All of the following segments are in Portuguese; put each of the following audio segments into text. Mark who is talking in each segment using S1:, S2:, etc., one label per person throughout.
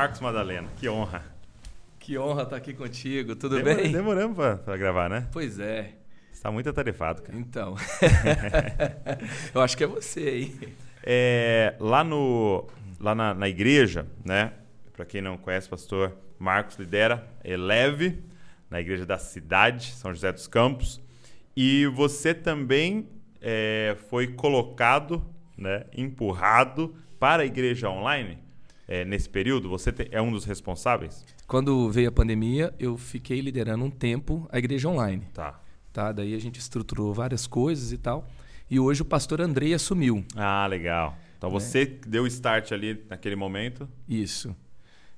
S1: Marcos Madalena, que honra.
S2: Que honra estar aqui contigo, tudo
S1: Demor-
S2: bem?
S1: Demoramos pra gravar, né?
S2: Pois é.
S1: Você tá muito atarefado, cara.
S2: Então. Eu acho que é você aí.
S1: É, lá no, lá na, na igreja, né? Para quem não conhece, o pastor Marcos lidera Eleve, na igreja da cidade, São José dos Campos. E você também é, foi colocado, né, empurrado para a igreja online é, nesse período. Você te- é um dos responsáveis?
S2: Quando veio a pandemia, eu fiquei liderando um tempo a igreja online.
S1: Tá.
S2: Tá? Daí a gente estruturou várias coisas e tal. E hoje o pastor Andrei assumiu.
S1: Ah, legal. Então você que deu o start ali naquele momento.
S2: Isso.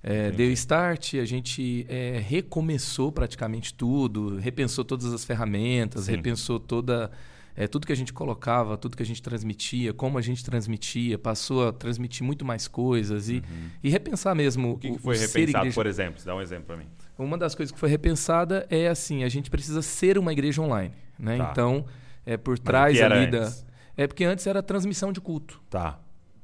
S2: É, deu start, a gente é, recomeçou praticamente tudo, repensou todas as ferramentas,
S1: Sim.
S2: repensou toda é, tudo que a gente colocava, tudo que a gente transmitia, como a gente transmitia, passou a transmitir muito mais coisas e, e repensar mesmo
S1: Uhum. O que, que foi
S2: ser
S1: repensado,
S2: igreja.
S1: por exemplo? Dá um exemplo para mim.
S2: Uma das coisas que foi repensada é assim, a gente precisa ser uma igreja online, né?
S1: Tá.
S2: Então, é por
S1: o
S2: trás ali da
S1: antes?
S2: é porque antes era transmissão de culto,
S1: Tá.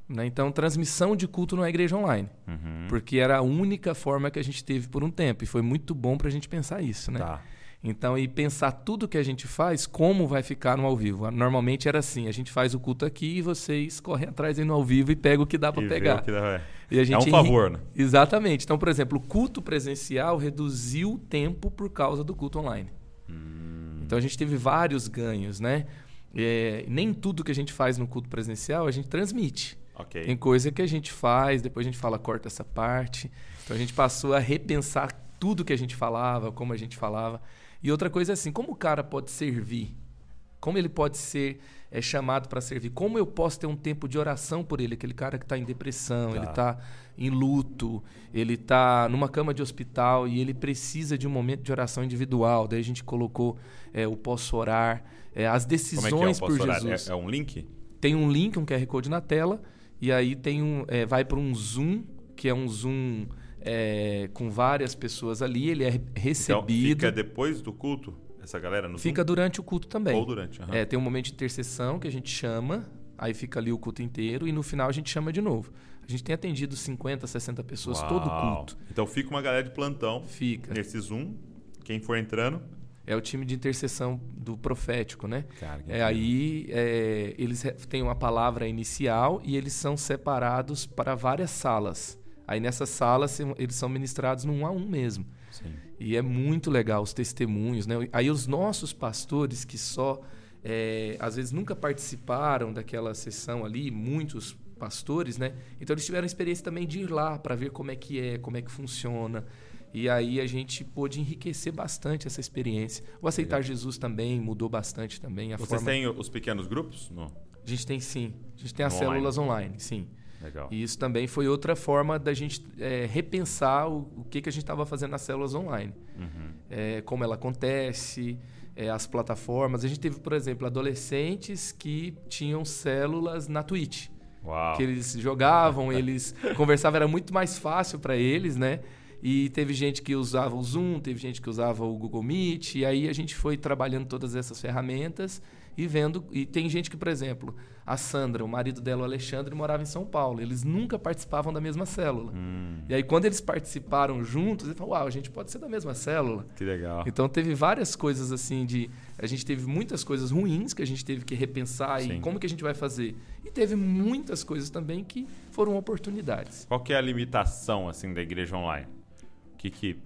S2: né? Então, transmissão de culto não é igreja online.
S1: Uhum.
S2: Porque era a única forma que a gente teve por um tempo. E foi muito bom para a gente pensar isso, né?
S1: Tá.
S2: Então, e pensar tudo que a gente faz, como vai ficar no ao vivo. Normalmente era assim, a gente faz o culto aqui e vocês correm atrás aí no ao vivo e pegam o que dá para
S1: E
S2: pegar.
S1: dá-
S2: E
S1: É
S2: gente
S1: um
S2: enri-
S1: favor, né?
S2: Exatamente. Então, por exemplo, o culto presencial reduziu o tempo por causa do culto online.
S1: Hum.
S2: Então, a gente teve vários ganhos, né? É, nem tudo que a gente faz no culto presencial a gente transmite.
S1: Ok.
S2: Tem coisa que a gente faz, depois a gente fala, corta essa parte. Então a gente passou a repensar tudo que a gente falava, como a gente falava. E outra coisa é assim, como o cara pode servir? Como ele pode ser é, chamado para servir? Como eu posso ter um tempo de oração por ele? Aquele cara que está em depressão,
S1: Tá.
S2: ele está em luto, ele está numa cama de hospital e ele precisa de um momento de oração individual. Daí a gente colocou é, o posso orar, é, as decisões
S1: é que é? Eu
S2: por
S1: orar?
S2: Jesus
S1: É, é um link?
S2: tem um link, um QR Code na tela, e aí tem um, vai para um Zoom, que é um Zoom é, com várias pessoas ali, ele é
S1: Então,
S2: recebido.
S1: fica depois do culto, essa galera no
S2: fica
S1: Zoom?
S2: durante o culto também.
S1: Ou durante. aham.
S2: É, tem um momento de intercessão que a gente chama, aí fica ali o culto inteiro, e no final a gente chama de novo. A gente tem atendido 50, 60 pessoas todo
S1: Uau.
S2: culto.
S1: Então fica uma galera de plantão
S2: Fica.
S1: nesse Zoom. Quem for entrando.
S2: É o time de intercessão do profético, né?
S1: Cara, que
S2: É, aí é, eles têm uma palavra inicial e eles são separados para várias salas. Aí nessas salas eles são ministrados num a um mesmo.
S1: Sim.
S2: E é muito legal os testemunhos, né? Aí os nossos pastores que só é, às vezes nunca participaram daquela sessão ali, muitos pastores, né? Então eles tiveram a experiência também de ir lá para ver como é que é, como é que funciona. E aí a gente pôde enriquecer bastante essa experiência. O aceitar Jesus também mudou bastante também a
S1: Vocês
S2: forma.
S1: têm os pequenos grupos? Não.
S2: A gente tem sim, a gente tem as
S1: online.
S2: células online, sim.
S1: Legal.
S2: E isso também foi outra forma da gente é, repensar o, o que, que a gente estava fazendo nas células online.
S1: Uhum.
S2: É, como ela acontece, é, as plataformas. A gente teve, por exemplo, adolescentes que tinham células na Twitch.
S1: Uau.
S2: Que eles jogavam, eles conversavam, era muito mais fácil para eles, né? E teve gente que usava o Zoom, teve gente que usava o Google Meet, e aí a gente foi trabalhando todas essas ferramentas e vendo. E tem gente que, por exemplo, a Sandra, o marido dela, o Alexandre, morava em São Paulo. Eles nunca participavam da mesma célula.
S1: Hum,
S2: E aí, quando eles participaram juntos, eles falaram: Uau, a gente pode ser da mesma célula.
S1: que legal.
S2: Então teve várias coisas assim de. A gente teve muitas coisas ruins que a gente teve que repensar
S1: Sim.
S2: e como que a gente vai fazer. E teve muitas coisas também que foram oportunidades.
S1: Qual que é a limitação assim da igreja online? O que que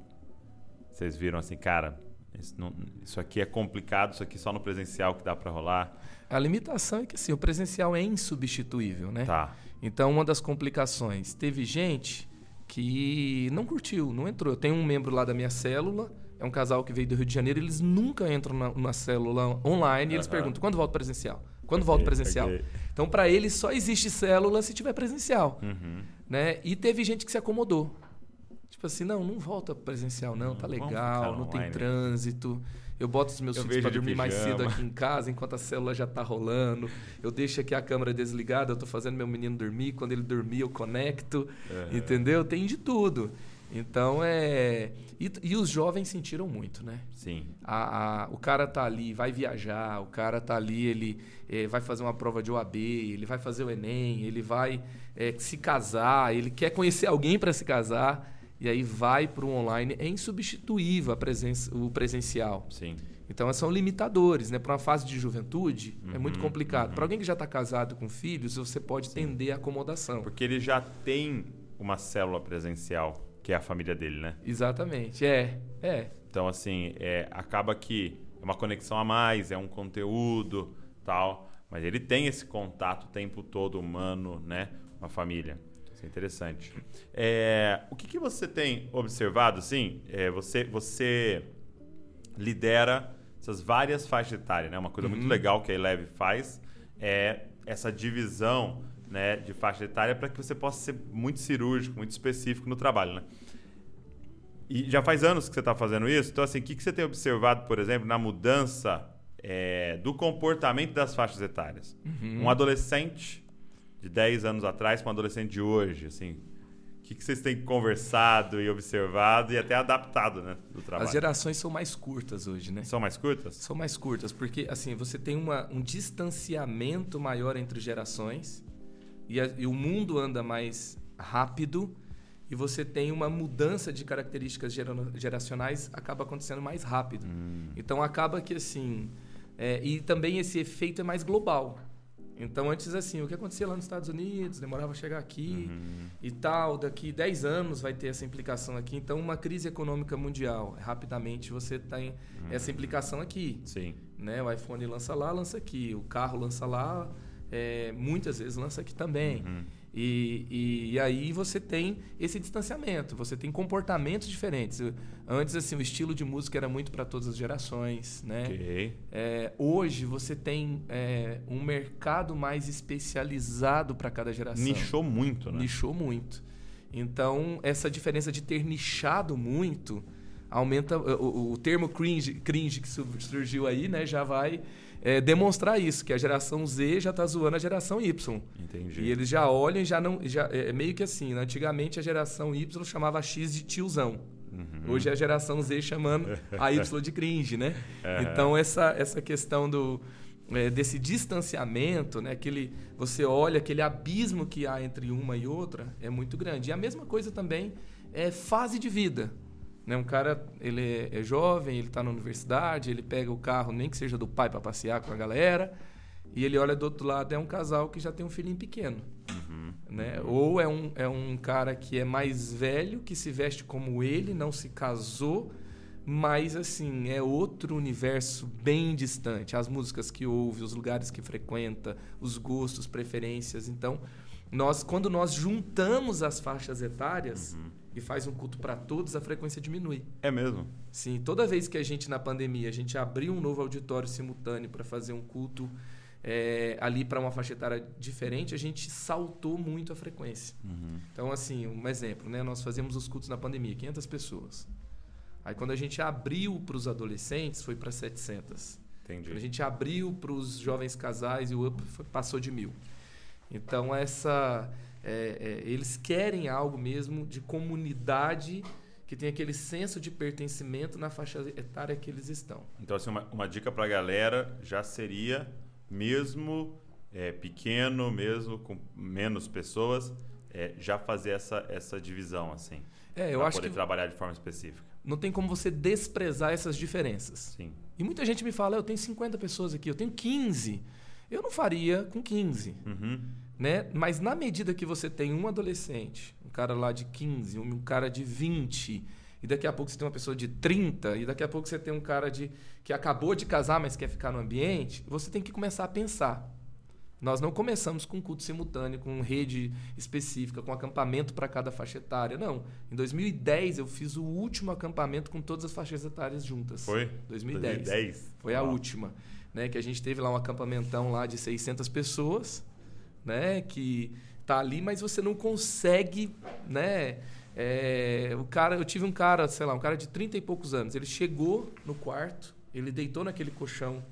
S1: vocês viram assim, cara? Isso, não- isso aqui é complicado, isso aqui só no presencial que dá pra rolar.
S2: A limitação é que assim, o presencial é insubstituível, né?
S1: Tá.
S2: Então, uma das complicações, teve gente que não curtiu, não entrou. Eu tenho um membro lá da minha célula, é um casal que veio do Rio de Janeiro, eles nunca entram na, na célula online e eles perguntam: quando volta presencial? Quando volta
S1: Ok,
S2: presencial?
S1: ok.
S2: Então, para eles, só existe célula se tiver presencial.
S1: Uhum.
S2: né? E teve gente que se acomodou. Tipo assim, não, não volta presencial, não, tá
S1: Hum,
S2: legal, não tem trânsito. Eu boto os meus
S1: Eu
S2: filhos para dormir mais cedo aqui em casa, enquanto a célula já tá rolando. Eu deixo aqui a câmera desligada, eu tô fazendo meu menino dormir. Quando ele dormir, eu conecto. Entendeu? Tem de tudo. Então é. E, e, os jovens sentiram muito, né?
S1: Sim.
S2: A, a, o cara tá ali, vai viajar, o cara tá ali, ele é, vai fazer uma prova de OAB, ele vai fazer o Enem, ele vai é, se casar, ele quer conhecer alguém para se casar, e aí vai para o online. É insubstituível a presença, o presencial.
S1: Sim.
S2: Então, são limitadores, né? Para uma fase de juventude, uhum, é muito uhum, complicado. Uhum. Para alguém que já está casado com filhos, você pode Sim. tender a acomodação.
S1: Porque ele já tem uma célula presencial que é a família dele, né?
S2: Exatamente, é, é.
S1: Então, assim, é, acaba que é uma conexão a mais, é um conteúdo, tal, mas ele tem esse contato o tempo todo humano, né, com a família. Isso é interessante. É, o que, que você tem observado, assim, é, você, você lidera essas várias faixas etárias, né? Uma coisa uhum. muito legal que a Eleve faz é essa divisão né, de faixa etária para que você possa ser muito cirúrgico, muito específico no trabalho, né? E já faz anos que você está fazendo isso, então assim, o que, que você tem observado, por exemplo, na mudança é, do comportamento das faixas etárias? Uhum. Um adolescente de 10 anos atrás com um adolescente de hoje, assim, o que, que vocês têm conversado e observado e até adaptado, né, do trabalho?
S2: As gerações são mais curtas hoje, né?
S1: São mais curtas?
S2: São mais curtas, porque assim, você tem uma, um distanciamento maior entre gerações e, a, e o mundo anda mais rápido e você tem uma mudança de características geracionais acaba acontecendo mais rápido. Hum. Então acaba que assim é, e também esse efeito é mais global. Então antes assim o que acontecia lá nos Estados Unidos demorava a chegar aqui uhum. e tal daqui 10 anos vai ter essa implicação aqui. Então uma crise econômica mundial rapidamente você tem uhum. essa implicação aqui.
S1: Sim.
S2: Né? O iPhone lança lá lança aqui, o carro lança lá é, muitas vezes lança aqui também. Uhum. E, e, e, aí você tem esse distanciamento, você tem comportamentos diferentes. Antes, assim, o estilo de música era muito para todas as gerações, né?
S1: Okay.
S2: É, hoje você tem é, um mercado mais especializado para cada geração.
S1: Nichou muito, né?
S2: Nichou muito. Então, essa diferença de ter nichado muito aumenta... O, o termo cringe, cringe que surgiu aí, né? Já vai é, demonstrar isso, que a geração Z já está zoando a geração Y.
S1: Entendi.
S2: E eles já olham e já não. Já, é, é meio que assim, né? antigamente a geração Y chamava X de tiozão. Uhum. Hoje é a geração Z chamando a Y de cringe, né? Uhum. Então essa, essa questão do, é, desse distanciamento, né? Aquele, você olha aquele abismo que há entre uma e outra é muito grande. E a mesma coisa também é fase de vida. Né? Um cara, ele é, jovem, ele está na universidade, ele pega o carro, nem que seja do pai, para passear com a galera, e ele olha do outro lado, é um casal que já tem um filhinho pequeno. Uhum. Né? Ou é um, é um cara que é mais velho, que se veste como ele, não se casou, mas assim, é outro universo bem distante. As músicas que ouve, os lugares que frequenta, os gostos, preferências. Então, nós, quando nós juntamos as faixas etárias, uhum e faz um culto para todos, a frequência diminui.
S1: É mesmo?
S2: Sim, toda vez que a gente na pandemia a gente abriu um novo auditório simultâneo para fazer um culto é, ali para uma faixa etária diferente, a gente saltou muito a frequência. Uhum. Então, assim, um exemplo, né? Nós fazíamos os cultos na pandemia, 500 pessoas. Aí, quando a gente abriu para os adolescentes, foi para 700.
S1: Entendi.
S2: Quando a gente abriu para os jovens casais e o up passou de mil. Então, essa é, é, eles querem algo mesmo de comunidade que tem aquele senso de pertencimento na faixa etária que eles estão.
S1: Então, assim, uma, uma dica para a galera já seria, mesmo é, pequeno, mesmo com menos pessoas, é, já fazer essa, essa divisão, assim.
S2: É, eu acho
S1: poder
S2: que
S1: trabalhar de forma específica.
S2: Não tem como você desprezar essas diferenças.
S1: Sim.
S2: E muita gente me fala, eu tenho 50 pessoas aqui, eu tenho 15. Eu não faria com 15. Uhum. Né? Mas na medida que você tem um adolescente, um cara lá de 15, um cara de 20, e daqui a pouco você tem uma pessoa de 30, e daqui a pouco você tem um cara de que acabou de casar, mas quer ficar no ambiente, você tem que começar a pensar. Nós não começamos com culto simultâneo, com rede específica, com acampamento para cada faixa etária. Não. Em 2010 eu fiz o último acampamento com todas as faixas etárias juntas.
S1: Foi?
S2: 2010.
S1: 2010.
S2: Foi a última. Né, que a gente teve lá um acampamentão lá de 600 pessoas né? Que tá ali, mas você não consegue, né? É, o cara, eu tive um cara, sei lá, um cara de 30 e poucos anos. Ele chegou no quarto, ele deitou naquele colchão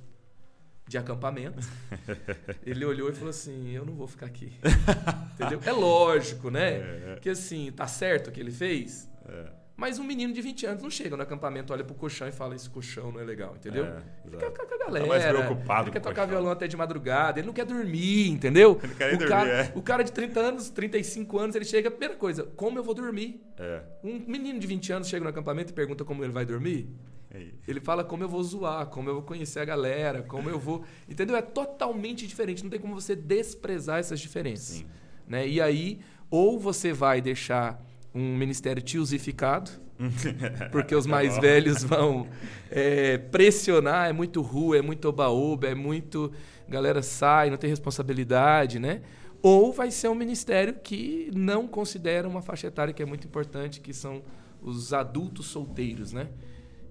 S2: de acampamento. Ele olhou e falou assim: Eu não vou ficar aqui. Entendeu? É lógico, né? É. Que assim, tá certo o que ele fez. É. Mas um menino de 20 anos não chega no acampamento, olha pro colchão e fala: Esse colchão não é legal, entendeu? É, ficar com a galera. Tá mais preocupado ele quer tocar colchão. violão até de madrugada, ele não quer dormir, entendeu? Ele quer o, dormir, cara, é. o cara de 30 anos, 35 anos, ele chega, primeira coisa, como eu vou dormir? É. Um menino de 20 anos chega no acampamento e pergunta como ele vai dormir. É ele fala como eu vou zoar, como eu vou conhecer a galera, como eu vou. Entendeu? É totalmente diferente. Não tem como você desprezar essas diferenças. Sim. Né? E aí, ou você vai deixar um ministério tiosificado, porque os mais velhos vão é, pressionar, é muito rua, é muito oba-oba, é muito. galera sai, não tem responsabilidade, né? Ou vai ser um ministério que não considera uma faixa etária que é muito importante, que são os adultos solteiros, né?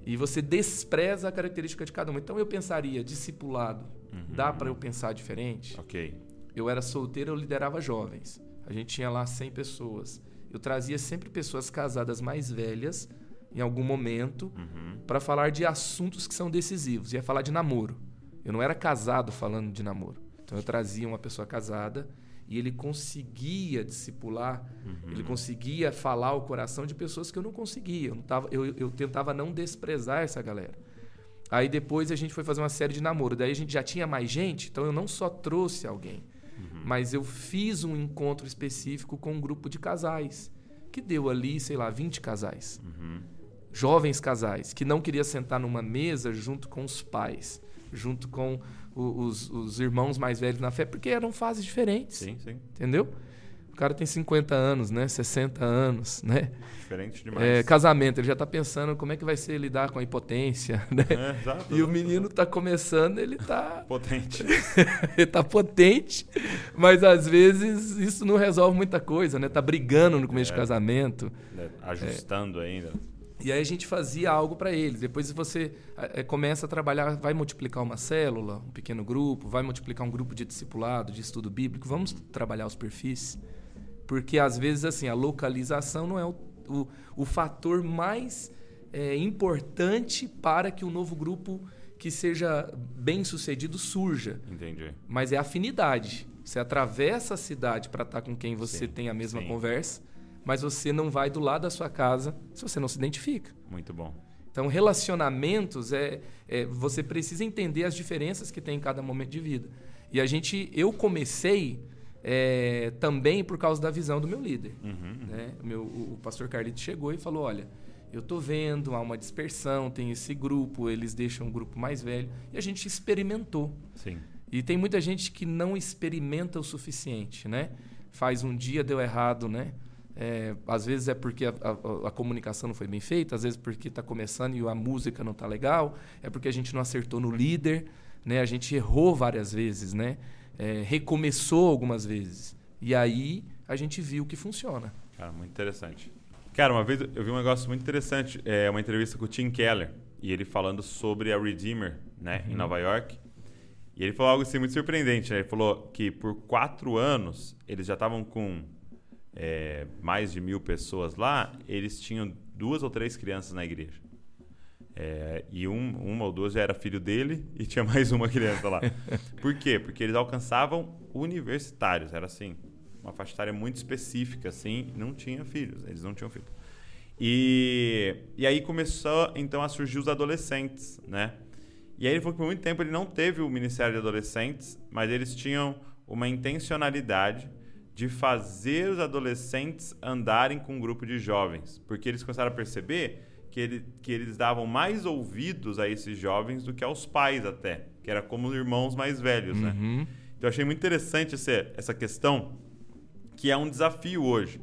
S2: E você despreza a característica de cada um. Então eu pensaria, discipulado, uhum. dá para eu pensar diferente?
S1: Ok.
S2: Eu era solteiro, eu liderava jovens. A gente tinha lá 100 pessoas. Eu trazia sempre pessoas casadas mais velhas, em algum momento, uhum. para falar de assuntos que são decisivos. Ia falar de namoro. Eu não era casado falando de namoro. Então eu trazia uma pessoa casada e ele conseguia discipular, uhum. ele conseguia falar o coração de pessoas que eu não conseguia. Eu, não tava, eu, eu tentava não desprezar essa galera. Aí depois a gente foi fazer uma série de namoro. Daí a gente já tinha mais gente, então eu não só trouxe alguém, uhum. mas eu fiz um encontro específico com um grupo de casais, que deu ali, sei lá, 20 casais. Uhum. Jovens casais, que não queria sentar numa mesa junto com os pais, junto com os, os irmãos mais velhos na fé, porque eram fases diferentes.
S1: Sim, sim.
S2: Entendeu? O cara tem 50 anos, né? 60 anos, né?
S1: Diferente demais.
S2: É, casamento, ele já está pensando como é que vai ser lidar com a impotência, né? É, exato, e o menino está começando, ele está...
S1: Potente.
S2: ele está potente, mas às vezes isso não resolve muita coisa, né? Tá brigando no começo é, do casamento.
S1: É, ajustando ainda.
S2: E aí a gente fazia algo para eles. Depois você é, começa a trabalhar, vai multiplicar uma célula, um pequeno grupo, vai multiplicar um grupo de discipulado, de estudo bíblico. Vamos trabalhar os perfis. Porque às vezes assim a localização não é o, o, o fator mais é, importante para que o um novo grupo que seja bem sucedido surja.
S1: Entendi.
S2: Mas é afinidade. Você atravessa a cidade para estar com quem você sim, tem a mesma sim. conversa mas você não vai do lado da sua casa se você não se identifica.
S1: Muito bom.
S2: Então, relacionamentos é, é, você precisa entender as diferenças que tem em cada momento de vida. E a gente, eu comecei é, também por causa da visão do meu líder. Uhum, uhum. Né? O, meu, o pastor Carlito chegou e falou: olha, eu estou vendo, há uma dispersão, tem esse grupo, eles deixam um grupo mais velho. E a gente experimentou.
S1: Sim.
S2: E tem muita gente que não experimenta o suficiente, né? Faz um dia, deu errado, né? É, às vezes é porque a, a, a, comunicação não foi bem feita, às vezes porque está começando e a música não está legal, é porque a gente não acertou no líder, né? A gente errou várias vezes, né? É, recomeçou algumas vezes. E aí a gente viu que funciona.
S1: Cara, muito interessante. Cara, uma vez eu vi um negócio muito interessante, é uma entrevista com o Tim Keller, e ele falando sobre a Redeemer, né, uhum. em Nova York. E ele falou algo assim muito surpreendente, né? Ele falou que por quatro anos eles já estavam com é, mais de mil pessoas lá, eles tinham duas ou três crianças na igreja. É, e um, uma ou duas já era filho dele e tinha mais uma criança lá. Por quê? Porque eles alcançavam universitários, era assim, uma faixa etária muito específica, assim, não tinha filhos, eles não tinham filhos. E, e aí começou então a surgir os adolescentes, né? E aí ele falou que por muito tempo ele não teve o Ministério de Adolescentes, mas eles tinham uma intencionalidade de fazer os adolescentes andarem com um grupo de jovens, porque eles começaram a perceber que, ele, que eles davam mais ouvidos a esses jovens do que aos pais até, que era como irmãos mais velhos, né? uhum. né? Então eu achei muito interessante essa, essa questão, que é um desafio hoje.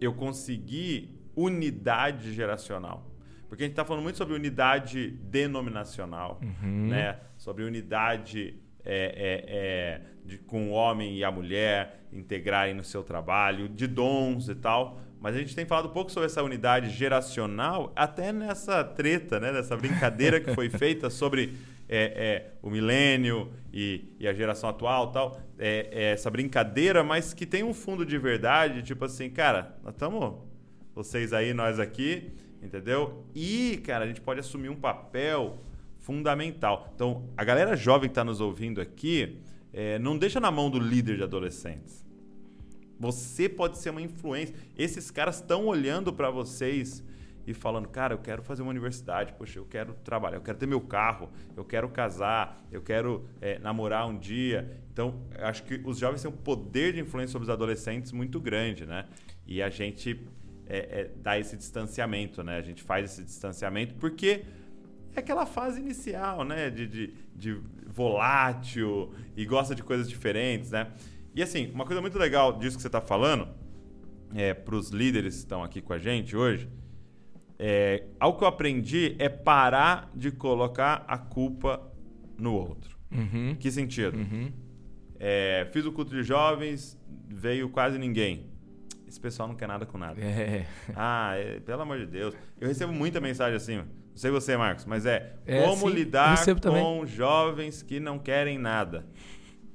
S1: Eu conseguir unidade geracional. Porque a gente está falando muito sobre unidade denominacional, uhum. né? sobre unidade é, é, é, de, com o homem e a mulher integrarem no seu trabalho, de dons e tal. Mas a gente tem falado um pouco sobre essa unidade geracional, até nessa treta, né, nessa brincadeira que foi feita sobre é, é, o milênio e, e, a geração atual tal. É, é, essa brincadeira, mas que tem um fundo de verdade, tipo assim, cara, nós estamos, vocês aí, nós aqui, entendeu? E, cara, a gente pode assumir um papel fundamental. Então, a galera jovem que está nos ouvindo aqui, é, não deixa na mão do líder de adolescentes. Você pode ser uma influência. Esses caras estão olhando para vocês e falando, cara, eu quero fazer uma universidade, poxa, eu quero trabalhar, eu quero ter meu carro, eu quero casar, eu quero é, namorar um dia. Então, acho que os jovens têm um poder de influência sobre os adolescentes muito grande, né? E a gente é, é, dá esse distanciamento, né? A gente faz esse distanciamento porque é aquela fase inicial, né? De, de, de volátil e gosta de coisas diferentes, né? E assim, uma coisa muito legal disso que você está falando, é, para os líderes que estão aqui com a gente hoje, é, algo que eu aprendi é parar de colocar a culpa no outro.
S2: Uhum.
S1: Que sentido?
S2: Uhum.
S1: É, fiz o culto de jovens, veio quase ninguém. Esse pessoal não quer nada com nada.
S2: É.
S1: Ah, é, pelo amor de Deus. Eu recebo muita mensagem assim, não sei você, Marcos, mas é,
S2: É,
S1: como
S2: sim,
S1: lidar com
S2: também.
S1: jovens que não querem nada.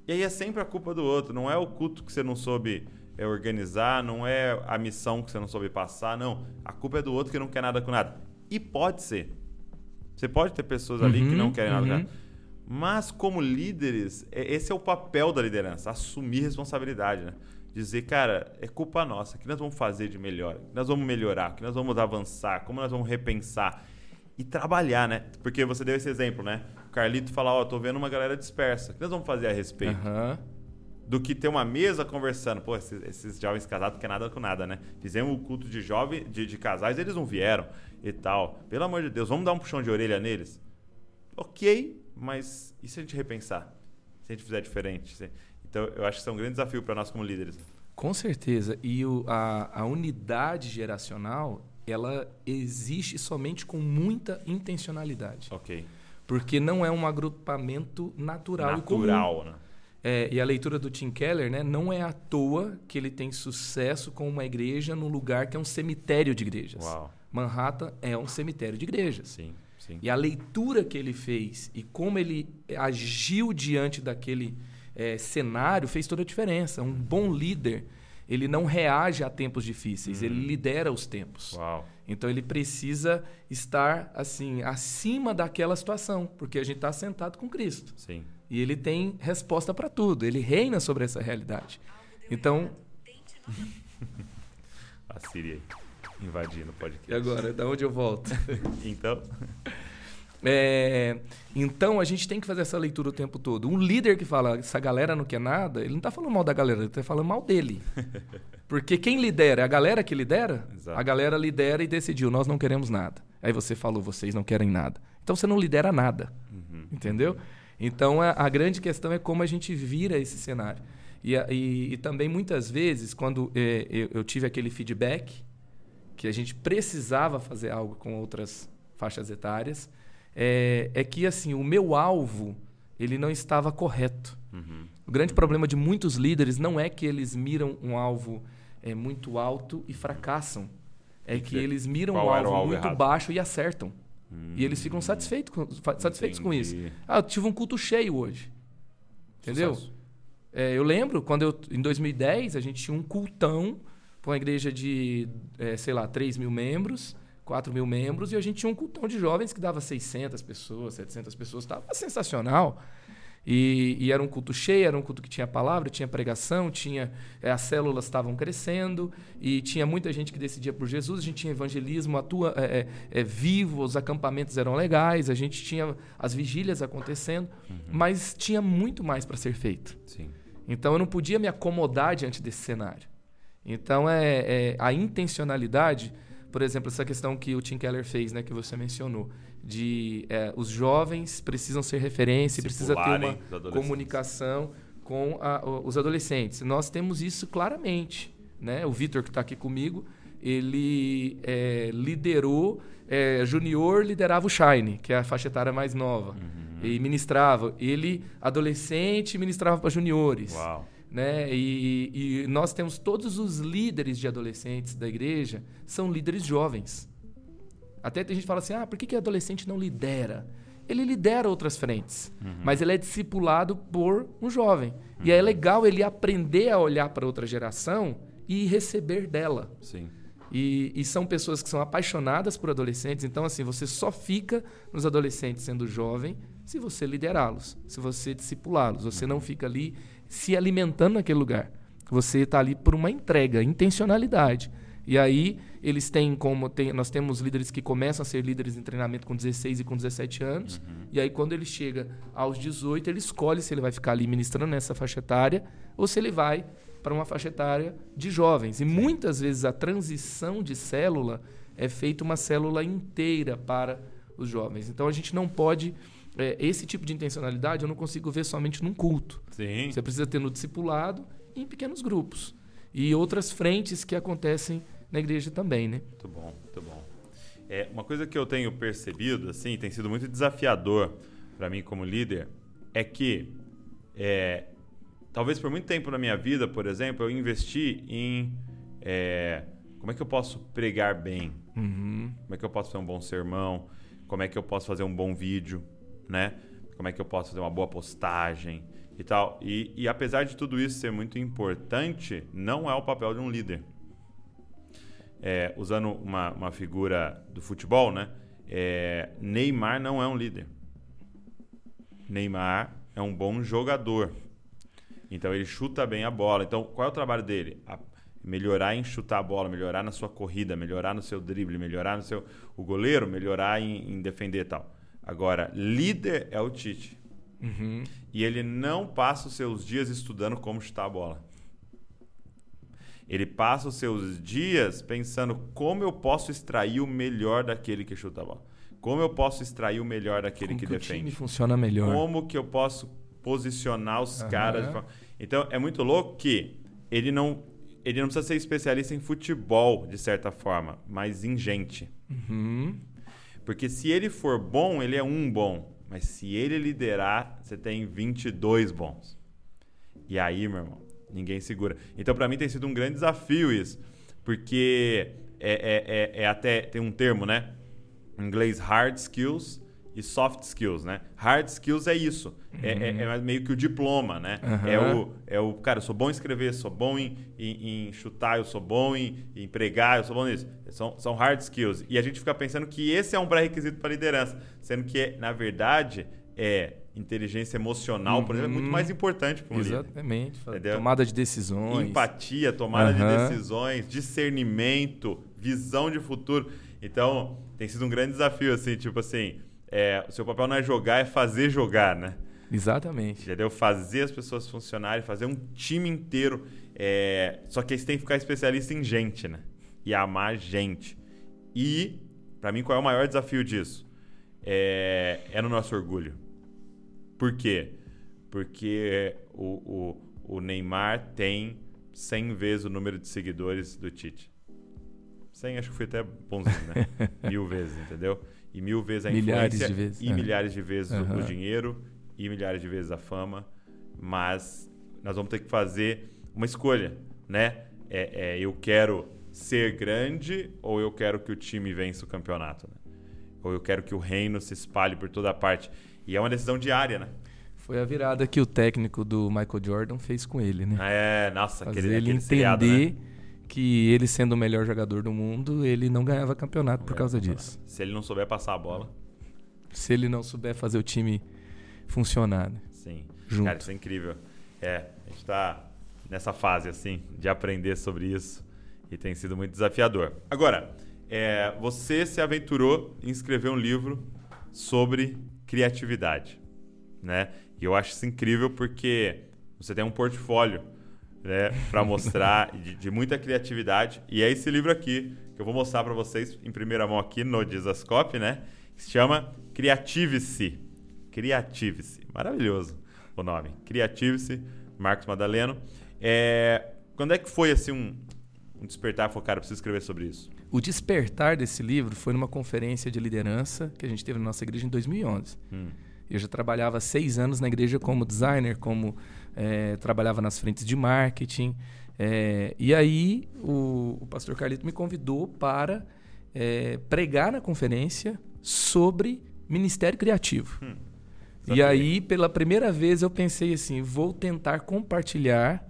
S1: E aí é sempre a culpa do outro. Não é o culto que você não soube é, organizar, não é a missão que você não soube passar, não. A culpa é do outro que não quer nada com nada. E pode ser. Você pode ter pessoas ali que
S2: Uhum,
S1: não querem nada com
S2: uhum.
S1: nada. Mas como líderes, é- esse é o papel da liderança, assumir responsabilidade, né? Dizer, cara, é culpa nossa, o que nós vamos fazer de melhor? O que nós vamos melhorar? O que nós vamos avançar? Como nós vamos repensar? E trabalhar, né? Porque você deu esse exemplo, né? O Carlito fala, ó, tô vendo uma galera dispersa. O que nós vamos fazer a respeito?
S2: Aham.
S1: do que ter uma mesa conversando. Pô, esses, esses jovens casados não quer nada com nada, né? Fizemos o culto de jovem, de, de casais, eles não vieram e tal. Pelo amor de Deus, vamos dar um puxão de orelha neles? Ok, mas e se a gente repensar? Se a gente fizer diferente? Então, eu acho que isso é um grande desafio para nós como líderes.
S2: Com certeza. E o- a, a unidade geracional, ela existe somente com muita intencionalidade.
S1: Ok.
S2: Porque não é um agrupamento natural, e comum.
S1: Natural, né?
S2: É, e a leitura do Tim Keller, né, não é à toa que ele tem sucesso com uma igreja num lugar que é um cemitério de igrejas.
S1: Uau.
S2: Manhattan é um cemitério de igrejas.
S1: Sim, sim.
S2: E a leitura que ele fez e como ele agiu diante daquele eh, cenário fez toda a diferença. Um bom líder, ele não reage a tempos difíceis, ele lidera os tempos.
S1: Uau.
S2: Então ele precisa estar assim acima daquela situação, porque a gente está sentado com Cristo
S1: Sim.
S2: e ele tem resposta para tudo. Ele reina sobre essa realidade. Então,
S1: A Siri aí, invadindo o podcast.
S2: e agora, da onde eu volto?
S1: Então,
S2: É, então a gente tem que fazer essa leitura o tempo todo. Um líder que fala essa galera não quer nada, ele não está falando mal da galera, ele está falando mal dele. Porque quem lidera? É a galera que lidera?
S1: Exato.
S2: A galera lidera e decidiu, nós não queremos nada. Aí você falou, vocês não querem nada. Então você não lidera nada. Entendeu? Então a, a grande questão é como a gente vira esse cenário. E, e- e também muitas vezes, quando eh, eu, eu tive aquele feedback, que a gente precisava fazer algo com outras faixas etárias, é, é que assim o meu alvo ele não estava correto.
S1: uhum.
S2: O grande problema de muitos líderes não é que eles miram um alvo é, muito alto e fracassam. É que eles miram um
S1: qual
S2: alvo,
S1: alvo
S2: muito
S1: errado?
S2: baixo e acertam. E eles ficam satisfeitos com, satisfeitos com isso. Ah, eu tive um culto cheio hoje. Entendeu? É, eu lembro quando eu, em 2010 a gente tinha um cultão para uma igreja de, é, sei lá, 3 mil membros, 4 mil membros, e a gente tinha um cultão de jovens que dava 600 pessoas, 700 pessoas, estava sensacional. E, e era um culto cheio, era um culto que tinha palavra, tinha pregação, tinha é, as células estavam crescendo e tinha muita gente que decidia por Jesus. A gente tinha evangelismo atua, é, é, é, vivo, os acampamentos eram legais, a gente tinha as vigílias acontecendo, mas tinha muito mais para ser feito.
S1: Sim.
S2: Então eu não podia me acomodar diante desse cenário. Então é, é a intencionalidade, por exemplo, essa questão que o Tim Keller fez, né, que você mencionou, de é, os jovens precisam ser referência, precisa ter uma comunicação com a- os adolescentes. Nós temos isso claramente, né? O Vitor que está aqui comigo, ele é, liderou, é, junior liderava o Shine, que é a faixa etária mais nova,
S1: Uhum.
S2: e ministrava. Ele adolescente ministrava para juniores
S1: Uau.
S2: Né? E, e nós temos todos os líderes de adolescentes da igreja são líderes jovens. Até tem gente que fala assim: ah, por que, que adolescente não lidera? Ele lidera outras frentes, mas ele é discipulado por um jovem. E é legal ele aprender a olhar para outra geração e receber dela.
S1: Sim.
S2: E, e, são pessoas que são apaixonadas por adolescentes. Então, assim, você só fica nos adolescentes sendo jovem se você liderá-los, se você discipulá-los. Você não fica ali se alimentando naquele lugar. Você está ali por uma entrega, intencionalidade. E aí eles têm como tem, nós temos líderes que começam a ser líderes em treinamento com 16 e com 17 anos. Uhum. E aí quando ele chega aos 18, ele escolhe se ele vai ficar ali ministrando nessa faixa etária ou se ele vai para uma faixa etária de jovens. E Sim. muitas vezes a transição de célula é feita uma célula inteira para os jovens. Então a gente não pode é, esse tipo de intencionalidade eu não consigo ver somente num culto.
S1: Sim.
S2: Você precisa ter no discipulado e em pequenos grupos. E outras frentes que acontecem na igreja também, né?
S1: Muito bom, muito bom. É, uma coisa que eu tenho percebido, assim, tem sido muito desafiador para mim como líder, é que é, talvez por muito tempo na minha vida, por exemplo, eu investi em é, como é que eu posso pregar bem,
S2: uhum.
S1: como é que eu posso fazer um bom sermão, como é que eu posso fazer um bom vídeo, né? Como é que eu posso fazer uma boa postagem e tal. E, e apesar de tudo isso ser muito importante, não é o papel de um líder é, usando uma, uma figura do futebol, né? É, Neymar não é um líder. Neymar é um bom jogador. Então ele chuta bem a bola. Então qual é o trabalho dele? A melhorar em chutar a bola, melhorar na sua corrida, melhorar no seu drible, melhorar no seu o goleiro, melhorar em, em defender e tal. Agora líder é o Tite.
S2: Uhum.
S1: E ele não passa os seus dias estudando como chutar a bola. Ele passa os seus dias pensando como eu posso extrair o melhor daquele que chuta a bola. Como eu posso extrair o melhor daquele
S2: como
S1: que,
S2: que
S1: defende.
S2: O time funciona melhor.
S1: Como que eu posso posicionar os uhum. caras. De... Então é muito louco que ele não ele não precisa ser especialista em futebol de certa forma, mas em gente.
S2: Uhum.
S1: Porque se ele for bom, ele é um bom. Mas se ele liderar, você tem 22 bons. E aí, meu irmão, Ninguém segura. Então, para mim, tem sido um grande desafio isso. Porque é, é, é, é, até. Tem um termo, né? Em inglês, hard skills e soft skills, né? Hard skills é isso. É, é, uhum. é, meio que o diploma, né?
S2: Uhum.
S1: É, o, é o. Cara, eu sou bom em escrever, sou bom em, em, em chutar, eu sou bom em, em, pregar, eu sou bom nisso. São, são hard skills. E a gente fica pensando que esse é um pré-requisito para liderança. Sendo que, na verdade, é inteligência emocional, uhum. por exemplo, é muito uhum. mais importante para um
S2: Exatamente. Líder, tomada de decisões.
S1: Empatia, tomada uhum. de decisões, discernimento, visão de futuro. Então, tem sido um grande desafio, assim, tipo assim, é, o seu papel não é jogar, é fazer jogar, né?
S2: Exatamente.
S1: Entendeu? Fazer as pessoas funcionarem, fazer um time inteiro. É... Só que aí você tem que ficar especialista em gente, né? E amar gente. E, para mim, qual é o maior desafio disso? É, é no nosso orgulho por quê? Porque o, o, o Neymar tem 100 vezes o número de seguidores do Tite. 100 acho que foi até bonzinho, né? mil vezes, entendeu? E mil vezes a
S2: milhares
S1: influência.
S2: De vezes.
S1: E uhum. milhares de vezes uhum. o, o dinheiro. E milhares de vezes a fama. Mas nós vamos ter que fazer uma escolha, né? É, é, eu quero ser grande ou eu quero que o time vença o campeonato, né? Ou eu quero que o reino se espalhe por toda parte. E é uma decisão diária, né?
S2: Foi a virada que o técnico do Michael Jordan fez com ele, né?
S1: É, nossa,
S2: Fazer
S1: aquele,
S2: ele
S1: aquele
S2: entender
S1: seriado, né?
S2: Que ele sendo o melhor jogador do mundo, ele não ganhava campeonato por causa disso.
S1: Se ele não souber passar a bola.
S2: Se ele não souber fazer o time funcionar, né?
S1: Sim.
S2: Junto.
S1: Cara, isso é incrível. É, a gente tá nessa fase, assim, de aprender sobre isso. E tem sido muito desafiador. Agora, é, você se aventurou em escrever um livro sobre criatividade, né? E eu acho isso incrível porque você tem um portfólio, né, para mostrar de, de, muita criatividade. E é esse livro aqui que eu vou mostrar para vocês em primeira mão aqui no Dizascope, né? Que se chama Criative-se. Criative-se. Maravilhoso o nome. Criative-se, Marcos Madaleno. É, quando é que foi assim um, um despertar? Falou, cara, preciso escrever sobre isso.
S2: O despertar desse livro foi numa conferência de liderança que a gente teve na nossa igreja em 2011.
S1: Hum.
S2: Eu já trabalhava seis anos na igreja como designer, como é, trabalhava nas frentes de marketing. É, e aí o, o, pastor Carlito me convidou para é, pregar na conferência sobre ministério criativo.
S1: Hum.
S2: E aí, pela primeira vez, eu pensei assim: vou tentar compartilhar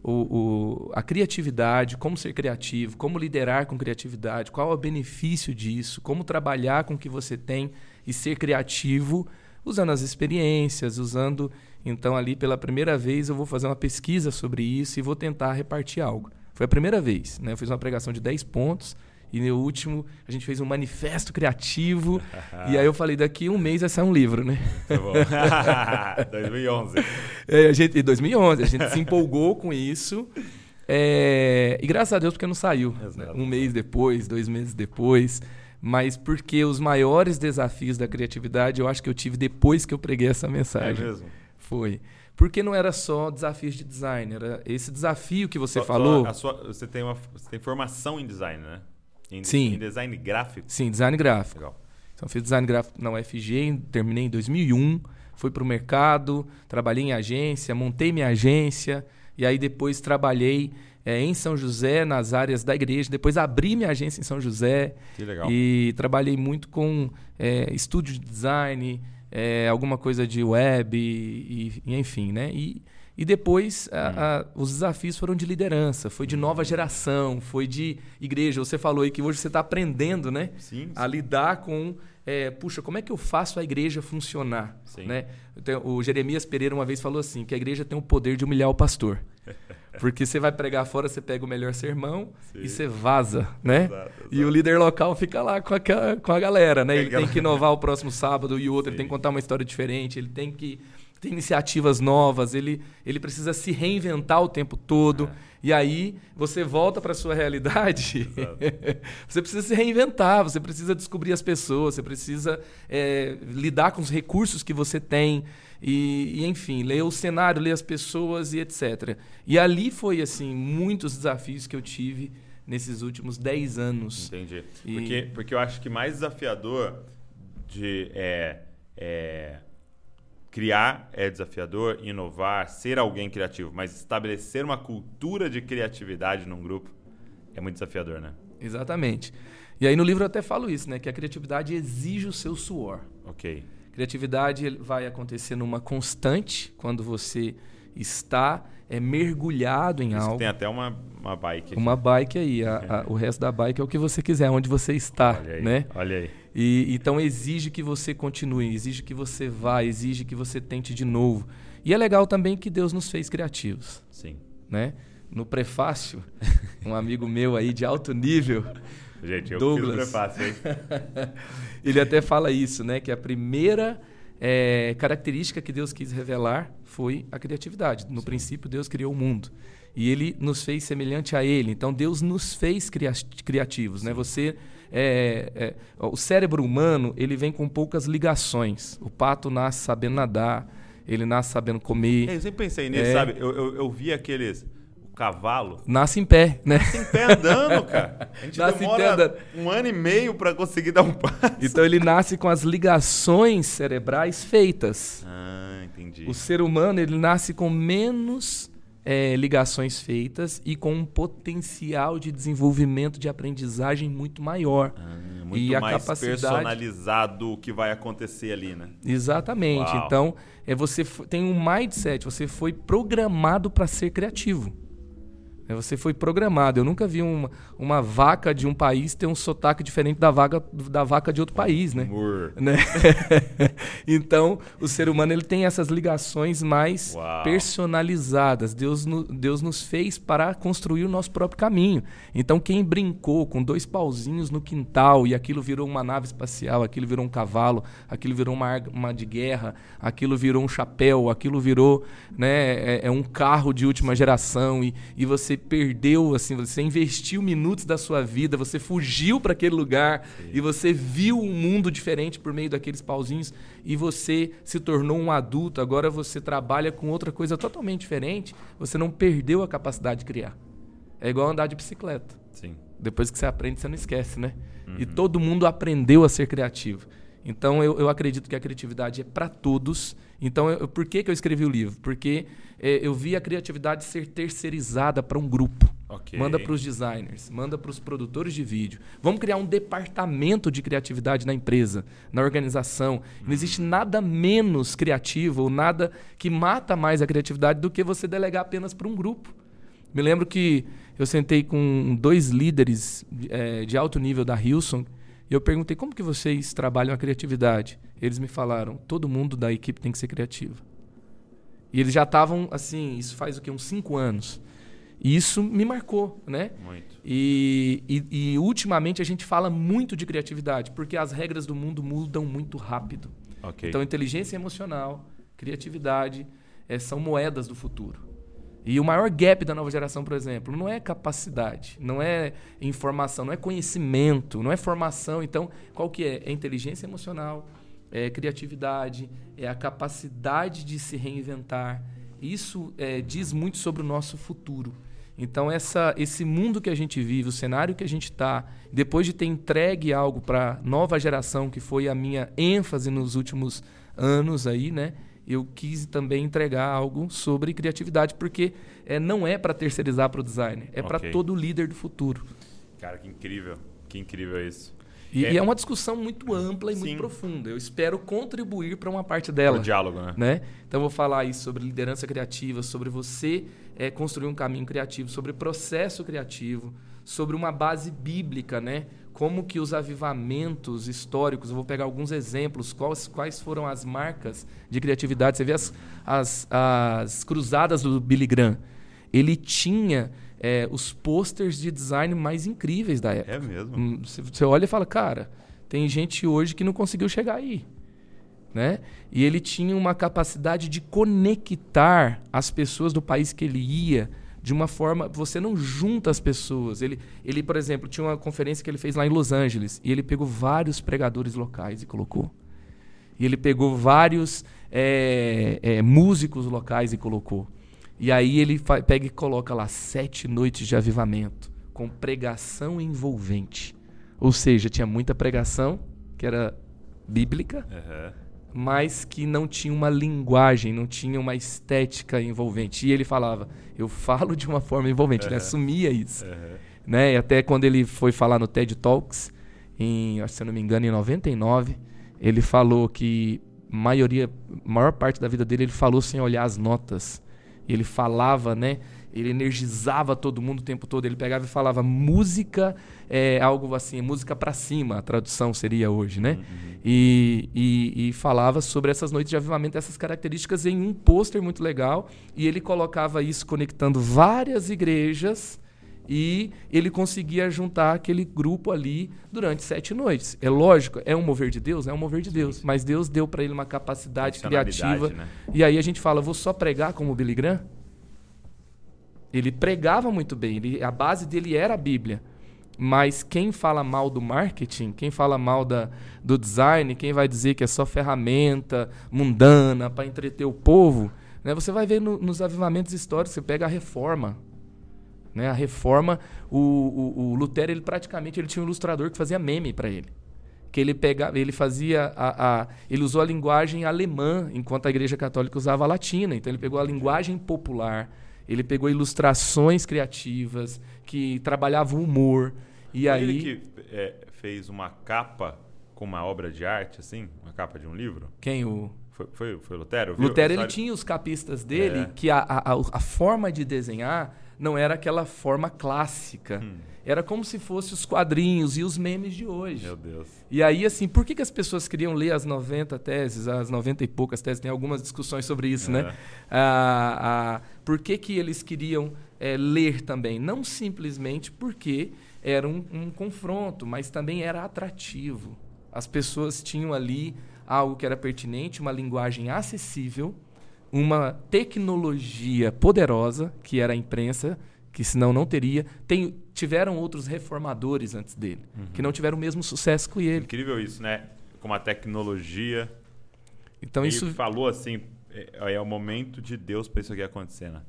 S2: o, o, a criatividade, como ser criativo, como liderar com criatividade, qual é o benefício disso, como trabalhar com o que você tem e ser criativo usando as experiências, usando. Então, ali pela primeira vez, eu vou fazer uma pesquisa sobre isso e vou tentar repartir algo. Foi a primeira vez. Né? Eu fiz uma pregação de 10 pontos. E no último, a gente fez um manifesto criativo. e aí eu falei, daqui um mês vai sair um livro, né?
S1: Tá bom. 2011.
S2: É, a gente, 2011, a gente se empolgou com isso. É, e graças a Deus porque não saiu. Né? Um mês depois, dois meses depois. Mas porque os maiores desafios da criatividade eu acho que eu tive depois que eu preguei essa mensagem.
S1: É mesmo?
S2: Foi. Porque não era só desafios de design, era esse desafio que você só, falou.
S1: Só sua, você, tem uma, você tem formação em design, né? Em,
S2: Sim.
S1: Em design gráfico?
S2: Sim, design gráfico.
S1: Legal.
S2: Então, fiz design gráfico na UFG, terminei em 2001, fui para o mercado, trabalhei em agência, montei minha agência, e aí depois trabalhei é, em São José, nas áreas da igreja. Depois abri minha agência em São José.
S1: Que legal.
S2: E trabalhei muito com é, estúdio de design, é, alguma coisa de web, e, e enfim, né? E, e depois a, hum. a, os desafios foram de liderança, foi de nova geração, foi de igreja. Você falou aí que hoje você está aprendendo, né?
S1: Sim, sim.
S2: A lidar com, é, puxa, como é que eu faço a igreja funcionar?
S1: Sim.
S2: Né? o Jeremias Pereira uma vez falou assim, que a igreja tem o poder de humilhar o pastor. Porque você vai pregar fora, você pega o melhor sermão Sim. e você vaza, né? Exato, exato. E o líder local fica lá com a, com a galera, né? Ele tem que inovar o próximo sábado e o outro, Sim. ele tem que contar uma história diferente, ele tem que ter iniciativas novas, ele, ele precisa se reinventar o tempo todo. É. E aí você volta para a sua realidade. você precisa se reinventar, você precisa descobrir as pessoas, você precisa é, lidar com os recursos que você tem. E, e, enfim, ler o cenário, ler as pessoas e etc. E ali foi, assim, muitos desafios que eu tive nesses últimos 10 anos.
S1: Entendi. E... Porque, porque eu acho que mais desafiador de é, é, criar é desafiador, inovar, ser alguém criativo, mas estabelecer uma cultura de criatividade num grupo é muito desafiador, né?
S2: Exatamente. E aí no livro eu até falo isso, né? Que a criatividade exige o seu suor.
S1: Ok.
S2: Criatividade vai acontecer numa constante quando você está é, mergulhado em
S1: Isso
S2: algo.
S1: Tem até uma, uma bike. Aqui.
S2: Uma bike aí. A, a, o resto da bike é o que você quiser, onde você está,
S1: olha aí,
S2: né?
S1: Olha aí.
S2: E, então exige que você continue, exige que você vá, exige que você tente de novo. E é legal também que Deus nos fez criativos.
S1: Sim.
S2: Né? No prefácio, um amigo meu aí de alto nível,
S1: Gente, eu
S2: Douglas.
S1: fiz o prefácio, hein?
S2: ele até fala isso, né? Que a primeira é, característica que Deus quis revelar foi a criatividade. No Sim. princípio, Deus criou o mundo. E ele nos fez semelhante a ele. Então, Deus nos fez criativos. Né? Você, é, é, o cérebro humano ele vem com poucas ligações. O pato nasce sabendo nadar, ele nasce sabendo comer.
S1: É, eu sempre pensei nisso, é. sabe? Eu, eu, eu vi aqueles cavalo.
S2: Nasce em pé, né?
S1: Nasce em pé andando, cara. A gente nasce demora um ano e meio para conseguir dar um passo.
S2: Então ele nasce com as ligações cerebrais feitas.
S1: Ah, entendi.
S2: O ser humano ele nasce com menos é, ligações feitas e com um potencial de desenvolvimento de aprendizagem muito maior.
S1: Ah, muito e a mais capacidade... personalizado o que vai acontecer ali, né?
S2: Exatamente. Uau. Então, é, você tem um mindset, você foi programado para ser criativo. É, você foi programado. Eu nunca vi uma, uma vaca de um país ter um sotaque diferente da vaca, da vaca de outro país, né? né? então, o ser humano ele tem essas ligações mais Uau. personalizadas. Deus, no, Deus nos fez para construir o nosso próprio caminho. Então, quem brincou com dois pauzinhos no quintal e aquilo virou uma nave espacial, aquilo virou um cavalo, aquilo virou uma arma de guerra, aquilo virou um chapéu, aquilo virou né, é, é um carro de última geração e, e você você perdeu, assim, você investiu minutos da sua vida, você fugiu para aquele lugar Sim. e você viu um mundo diferente por meio daqueles pauzinhos e você se tornou um adulto, agora você trabalha com outra coisa totalmente diferente, você não perdeu a capacidade de criar. É igual andar de bicicleta.
S1: Sim.
S2: Depois que você aprende, você não esquece, né? Uhum. E todo mundo aprendeu a ser criativo. Então eu, eu acredito que a criatividade é para todos. Então, eu, por que, que eu escrevi o livro? Porque é, eu vi a criatividade ser terceirizada para um grupo.
S1: Okay.
S2: Manda para os designers, manda para os produtores de vídeo. Vamos criar um departamento de criatividade na empresa, na organização. Não existe nada menos criativo ou nada que mata mais a criatividade do que você delegar apenas para um grupo. Me lembro que eu sentei com dois líderes é, de alto nível da Hilson e eu perguntei como que vocês trabalham a criatividade. Eles me falaram, todo mundo da equipe tem que ser criativo. E eles já estavam, assim, isso faz o quê? Uns cinco anos. E isso me marcou, né?
S1: Muito.
S2: E, e, e, ultimamente a gente fala muito de criatividade, porque as regras do mundo mudam muito rápido.
S1: Okay.
S2: Então, inteligência emocional, criatividade, é, são moedas do futuro. E o maior gap da nova geração, por exemplo, não é capacidade, não é informação, não é conhecimento, não é formação. Então, qual que é? É inteligência emocional, é criatividade, é a capacidade de se reinventar. Isso é, diz muito sobre o nosso futuro. Então, essa, esse mundo que a gente vive, o cenário que a gente está, depois de ter entregue algo para a nova geração, que foi a minha ênfase nos últimos anos aí, né? eu quis também entregar algo sobre criatividade, porque é, não é para terceirizar para o designer, é okay. para todo líder do futuro.
S1: Cara, que incrível. Que incrível isso.
S2: E é, e é uma discussão muito ampla e
S1: Sim.
S2: muito profunda. Eu espero contribuir para uma parte dela.
S1: O diálogo, né?
S2: né? Então, vou falar aí sobre liderança criativa, sobre você é, construir um caminho criativo, sobre processo criativo, sobre uma base bíblica, né? como que os avivamentos históricos, eu vou pegar alguns exemplos, quais, quais foram as marcas de criatividade. Você vê as, as, as cruzadas do Billy Graham. Ele tinha é, os posters de design mais incríveis da época.
S1: É mesmo?
S2: Hum, você olha e fala, cara, tem gente hoje que não conseguiu chegar aí. Né? E ele tinha uma capacidade de conectar as pessoas do país que ele ia de uma forma. Você não junta as pessoas. Ele, ele, por exemplo, tinha uma conferência que ele fez lá em Los Angeles e ele pegou vários pregadores locais e colocou. E ele pegou vários é, é, músicos locais e colocou. E aí ele pega e coloca lá sete noites de avivamento com pregação envolvente. Ou seja, tinha muita pregação que era bíblica.
S1: Uhum
S2: mas que não tinha uma linguagem, não tinha uma estética envolvente. E ele falava, eu falo de uma forma envolvente, uhum. ele assumia isso.
S1: Uhum.
S2: Né? E até quando ele foi falar no TED Talks, em, se eu não me engano, em 99, ele falou que maioria, maior parte da vida dele ele falou sem olhar as notas. Ele falava, né? Ele energizava todo mundo o tempo todo. Ele pegava e falava música, é, algo assim, música para cima, a tradução seria hoje, né?
S1: Uhum.
S2: E, e, e, falava sobre essas noites de avivamento, essas características em um pôster muito legal. E ele colocava isso conectando várias igrejas e ele conseguia juntar aquele grupo ali durante sete noites. É lógico, é um mover de Deus, é um mover de Deus, mas Deus deu para ele uma capacidade criativa.
S1: Né?
S2: E aí a gente fala, vou só pregar como o Billy Graham? Ele pregava muito bem, ele, a base dele era a Bíblia. Mas quem fala mal do marketing, quem fala mal da, do design, quem vai dizer que é só ferramenta mundana para entreter o povo, né? você vai ver no, nos avivamentos históricos, você pega a reforma. Né? A reforma, o, o, o Lutero, ele praticamente ele tinha um ilustrador que fazia meme para ele que ele pegava, ele fazia a, a, ele usou a linguagem alemã enquanto a Igreja Católica usava a latina. Então ele pegou a linguagem popular, ele pegou ilustrações criativas que trabalhavam o humor. E
S1: Foi
S2: aí
S1: ele que é, fez uma capa com uma obra de arte, assim, uma capa de um livro.
S2: Quem o
S1: foi, foi, foi Lutero?
S2: Viu? Lutero ele tinha os capistas dele é. que a, a, a, forma de desenhar não era aquela forma clássica.
S1: Hum.
S2: Era como se fosse os quadrinhos e os memes de hoje.
S1: Meu Deus.
S2: E aí, assim, por que, que as pessoas queriam ler as 90 teses, as 90 e poucas teses? Tem algumas discussões sobre isso, né?
S1: É.
S2: Ah, ah, por que, que eles queriam é, ler também? Não simplesmente porque era um, um confronto, mas também era atrativo. As pessoas tinham ali algo que era pertinente, uma linguagem acessível, uma tecnologia poderosa, que era a imprensa, que senão não teria. Tem, tiveram outros reformadores antes dele,
S1: uhum.
S2: que não tiveram o mesmo sucesso que ele.
S1: Incrível isso, né? Como a tecnologia.
S2: Então
S1: ele
S2: isso
S1: falou assim, é, é, o momento de Deus para isso aqui acontecer, né?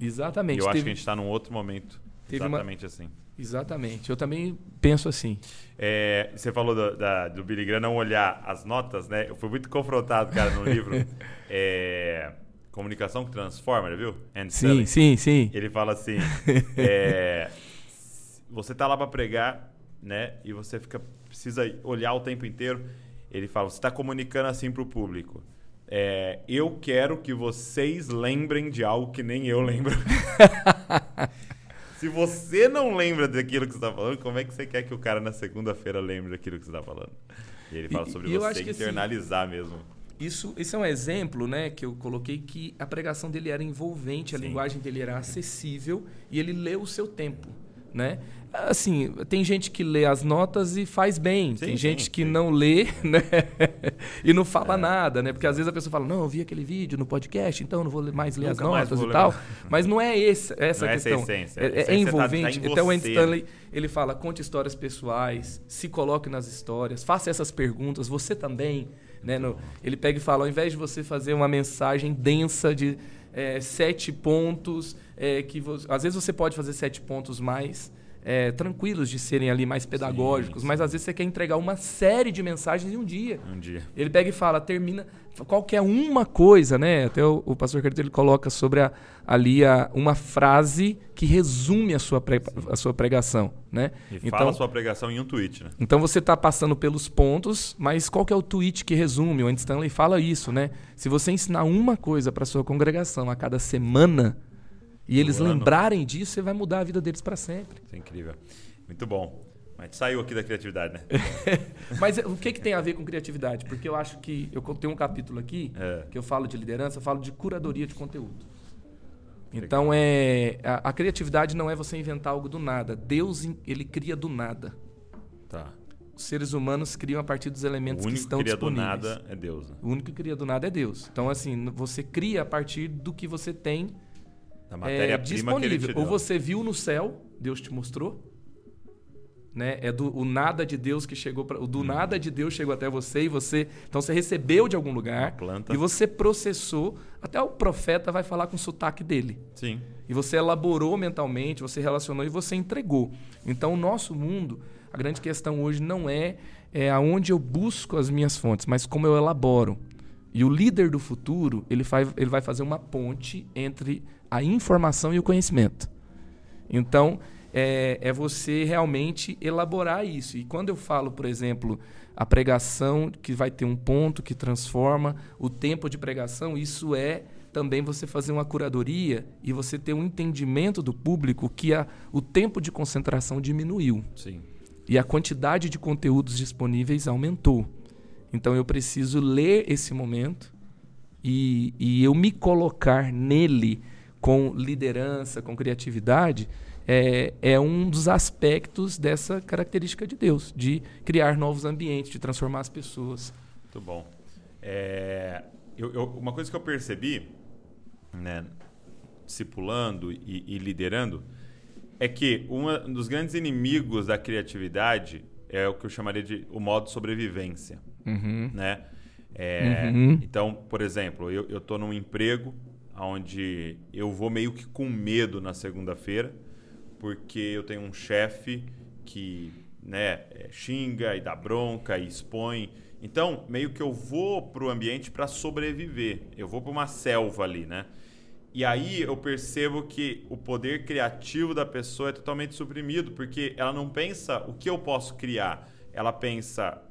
S2: Exatamente.
S1: E eu
S2: teve,
S1: acho que a gente está num outro momento exatamente
S2: uma,
S1: assim.
S2: Exatamente. Eu também penso assim.
S1: É, você falou do, da, do Billy Graham não olhar as notas, né? Eu fui muito confrontado, cara, no livro. é, Comunicação que Transforma, viu?
S2: And sim, selling. sim, sim.
S1: Ele fala assim: é, você tá lá para pregar, né? E você fica precisa olhar o tempo inteiro. Ele fala: você está comunicando assim para o público. É, eu quero que vocês lembrem de algo que nem eu lembro. Se você não lembra daquilo que você está falando, como é que você quer que o cara na segunda-feira lembre daquilo que você está falando? E ele fala sobre
S2: e
S1: você
S2: assim,
S1: internalizar mesmo.
S2: Isso, isso é um exemplo, né, que eu coloquei que a pregação dele era envolvente, a
S1: Sim.
S2: linguagem dele era acessível e ele leu o seu tempo, né? Assim, tem gente que lê as notas e faz bem,
S1: Sim,
S2: tem
S1: sim,
S2: gente que
S1: sim.
S2: não lê, né? e não fala
S1: É.
S2: nada, né? Porque às vezes a pessoa fala: "Não, eu vi aquele vídeo no podcast, então eu não vou mais ler
S1: Nunca
S2: as notas e tal". Mas não é esse, essa
S1: Não
S2: a
S1: é essa a
S2: questão.
S1: essência.
S2: É, é
S1: tá-
S2: envolvente.
S1: tá em
S2: então o Andy. Stanley ele fala: conte histórias pessoais, se coloque nas histórias, faça essas perguntas, você também. Né, no- ele pega e fala: ao invés de você fazer uma mensagem densa de é, sete pontos, é, que vo- às vezes você pode fazer sete pontos mais é, tranquilos de serem ali mais pedagógicos,
S1: sim.
S2: mas às vezes você quer entregar uma série de mensagens em um dia.
S1: Um dia.
S2: Ele pega e fala, termina qualquer uma coisa, né? Até o, o pastor ele coloca sobre a, ali a, uma frase que resume a sua, pre- a sua pregação, né?
S1: E
S2: então,
S1: fala a sua pregação em um tweet, né?
S2: então você está passando pelos pontos, mas qual que é o tweet que resume? O Andy Stanley fala isso, né? Se você ensinar uma coisa para sua congregação a cada semana e eles lembrarem disso, você vai mudar a vida deles para sempre.
S1: Isso é incrível. Muito bom. Mas saiu aqui da criatividade, né?
S2: Mas o que, que tem a ver com criatividade? Porque eu acho que eu tenho um capítulo aqui
S1: É.
S2: que eu falo de liderança, eu falo de curadoria de conteúdo. Então é a, a criatividade não é você inventar algo do nada. Deus ele cria do nada.
S1: Tá.
S2: Os seres humanos criam a partir dos
S1: O
S2: elementos que
S1: único
S2: estão
S1: que cria do
S2: disponíveis.
S1: nada é Deus, né?
S2: O único que cria do nada é Deus. Então assim, você cria a partir do que você tem
S1: Da
S2: é,
S1: que ele
S2: disponível. Ou você viu no céu, Deus te mostrou. Né? É do o nada de Deus que chegou para o do nada de Deus chegou até você e você então você recebeu de algum lugar e você processou até o profeta vai falar com o sotaque dele.
S1: Sim.
S2: e você elaborou mentalmente você relacionou e você entregou. Então o nosso mundo a grande questão hoje não é, é aonde eu busco as minhas fontes mas como eu elaboro. E o líder do futuro ele, faz, ele vai fazer uma ponte entre a informação e o conhecimento. Então, é, é você realmente elaborar isso. E quando eu falo, por exemplo, a pregação que vai ter um ponto que transforma o tempo de pregação, isso é também você fazer uma curadoria e você ter um entendimento do público que a, o tempo de concentração diminuiu
S1: Sim.
S2: e a quantidade de conteúdos disponíveis aumentou. Então eu preciso ler esse momento e, e eu me colocar nele com liderança, com criatividade, é, é um dos aspectos dessa característica de Deus, de criar novos ambientes, de transformar as pessoas.
S1: Muito bom. É, eu- eu- uma coisa que eu percebi, né, discipulando e, e liderando, é que um dos grandes inimigos da criatividade é o que eu chamaria de o modo sobrevivência, né? É,
S2: Uhum.
S1: Então, por exemplo, eu, eu tô num emprego onde eu vou meio que com medo na segunda-feira, porque eu tenho um chefe que né, é, xinga e dá bronca e expõe. Então, meio que eu vou pro ambiente para sobreviver. Eu vou para uma selva ali, né? E aí eu percebo que o poder criativo da pessoa é totalmente suprimido, porque ela não pensa o que eu posso criar, ela pensa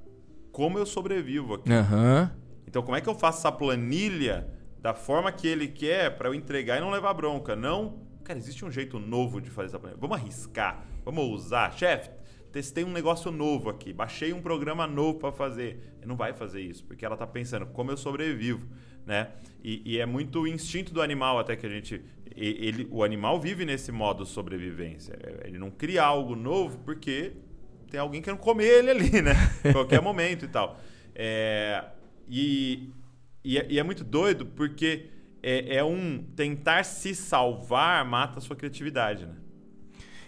S1: como eu sobrevivo aqui.
S2: Aham.
S1: Então, como é que eu faço essa planilha da forma que ele quer para eu entregar e não levar bronca? Não, cara, existe um jeito novo de fazer essa planilha. Vamos arriscar, vamos usar. Chefe, testei um negócio novo aqui, baixei um programa novo para fazer. Ele não vai fazer isso, porque ela tá pensando como eu sobrevivo, né? E, e é muito o instinto do animal até que a gente... Ele, o animal vive nesse modo sobrevivência. Ele não cria algo novo porque tem alguém querendo comer ele ali, né? Qualquer momento e tal. É, e, e, é, e é muito doido porque é, é um tentar se salvar mata a sua criatividade, né?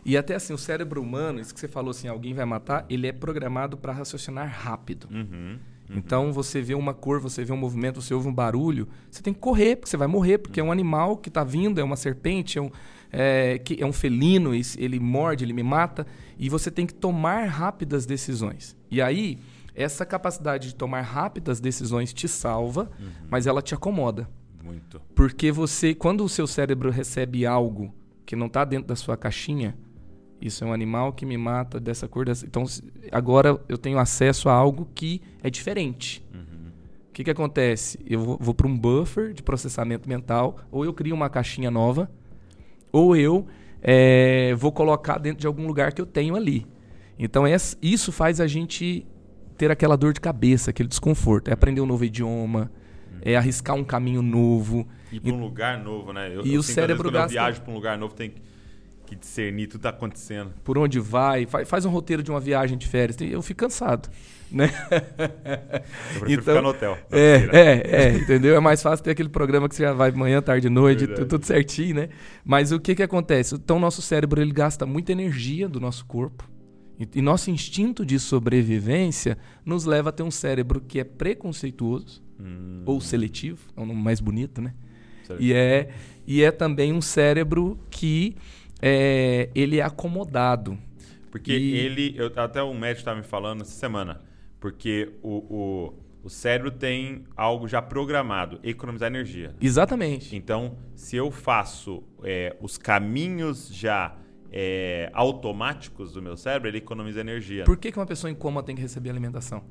S2: E até assim, o cérebro humano, isso que você falou assim, alguém vai matar, ele é programado para raciocinar rápido.
S1: Uhum.
S2: Então você vê uma cor, você vê um movimento, você ouve um barulho, você tem que correr, porque você vai morrer, porque é um animal que está vindo, é uma serpente, é um, é, que é um felino, ele morde, ele me mata, e você tem que tomar rápidas decisões. E aí, essa capacidade de tomar rápidas decisões te salva, mas ela te acomoda.
S1: Muito.
S2: Porque você, quando o seu cérebro recebe algo que não está dentro da sua caixinha, isso é um animal que me mata dessa cor. Dessa... Então, agora eu tenho acesso a algo que é diferente. O que, que acontece? Eu vou, vou para um buffer de processamento mental, ou eu crio uma caixinha nova, ou eu é, vou colocar dentro de algum lugar que eu tenho ali. Então isso faz a gente ter aquela dor de cabeça, aquele desconforto. É aprender um novo idioma, é arriscar um caminho novo.
S1: Ir para um lugar novo, né?
S2: Eu, e eu o cérebro
S1: gasta... eu viajo para um lugar novo, tem que discernir tudo que tá acontecendo.
S2: Por onde vai, faz um roteiro de uma viagem de férias. Eu fico cansado. Né?
S1: Eu prefiro então, ficar no hotel.
S2: É, é, é, entendeu? É mais fácil ter aquele programa que você já vai manhã, tarde, noite, tudo certinho, né? Mas o que que acontece? Então, nosso cérebro ele gasta muita energia do nosso corpo. E, nosso instinto de sobrevivência nos leva a ter um cérebro que é preconceituoso hum. ou seletivo, é o nome mais bonito, né? E é, e é também um cérebro que é, ele é acomodado.
S1: Porque e... ele, eu, até um médico estava me falando essa semana, porque o, o, o cérebro tem algo já programado, economizar energia.
S2: Exatamente.
S1: Então, se eu faço é, os caminhos já é, automáticos do meu cérebro, ele economiza energia.
S2: Por que, que uma pessoa em coma tem que receber alimentação?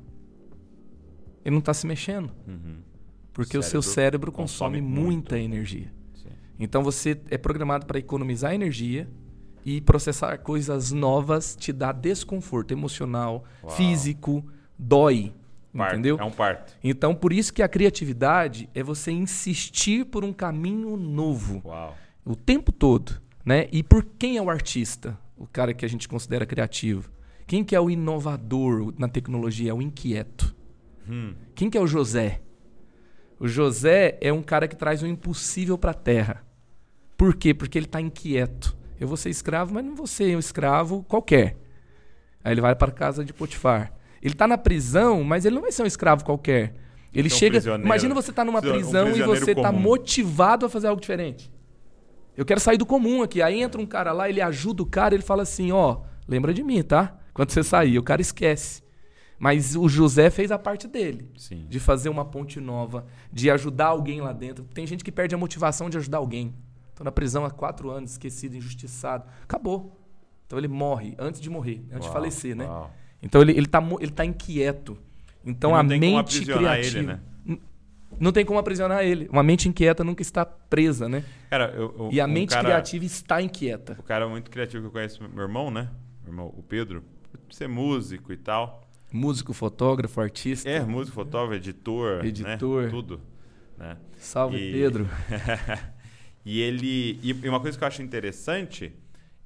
S2: Ele não está se mexendo. Uhum. Porque o, o seu cérebro consome, consome muita muito. energia. Sim. Então você é programado para economizar energia e processar coisas novas te dá desconforto emocional, Uau. físico, dói. Parto. Entendeu?
S1: É um parto.
S2: Então, por isso que a criatividade é você insistir por um caminho novo.
S1: Uau.
S2: O tempo todo. Né? E por quem é o artista? O cara que a gente considera criativo. Quem que é o inovador na tecnologia? É o inquieto. Hum. Quem que é o José? O José é um cara que traz o impossível para a terra. Por quê? Porque ele está inquieto. Eu vou ser escravo, mas não vou ser um escravo qualquer. Aí ele vai para casa de Potifar. Ele está na prisão, mas ele não vai ser um escravo qualquer. Ele então, chega. Imagina você estar tá numa prisão um e você está motivado a fazer algo diferente. Eu quero sair do comum aqui. Aí entra um cara lá, ele ajuda o cara, ele fala assim: ó, lembra de mim, tá? Quando você sair, o cara esquece. Mas o José fez a parte dele.
S1: Sim.
S2: De fazer uma ponte nova, de ajudar alguém lá dentro. Tem gente que perde a motivação de ajudar alguém. Estou na prisão há quatro anos, esquecido, injustiçado. Acabou. Então ele morre antes de morrer, antes uau, de falecer, né? Uau. Então ele, ele, tá, ele tá inquieto. Então a mente criativa. Ele, né? Não tem como aprisionar ele. Uma mente inquieta nunca está presa, né?
S1: Cara, eu, eu,
S2: e a um mente cara, criativa está inquieta.
S1: O cara muito criativo que eu conheço, meu irmão, né? Meu irmão, o Pedro, ser músico e tal.
S2: Músico, fotógrafo, artista.
S1: É, músico, fotógrafo, editor, né? editor, né? tudo. Né?
S2: Salve, e... Pedro.
S1: e ele, e uma coisa que eu acho interessante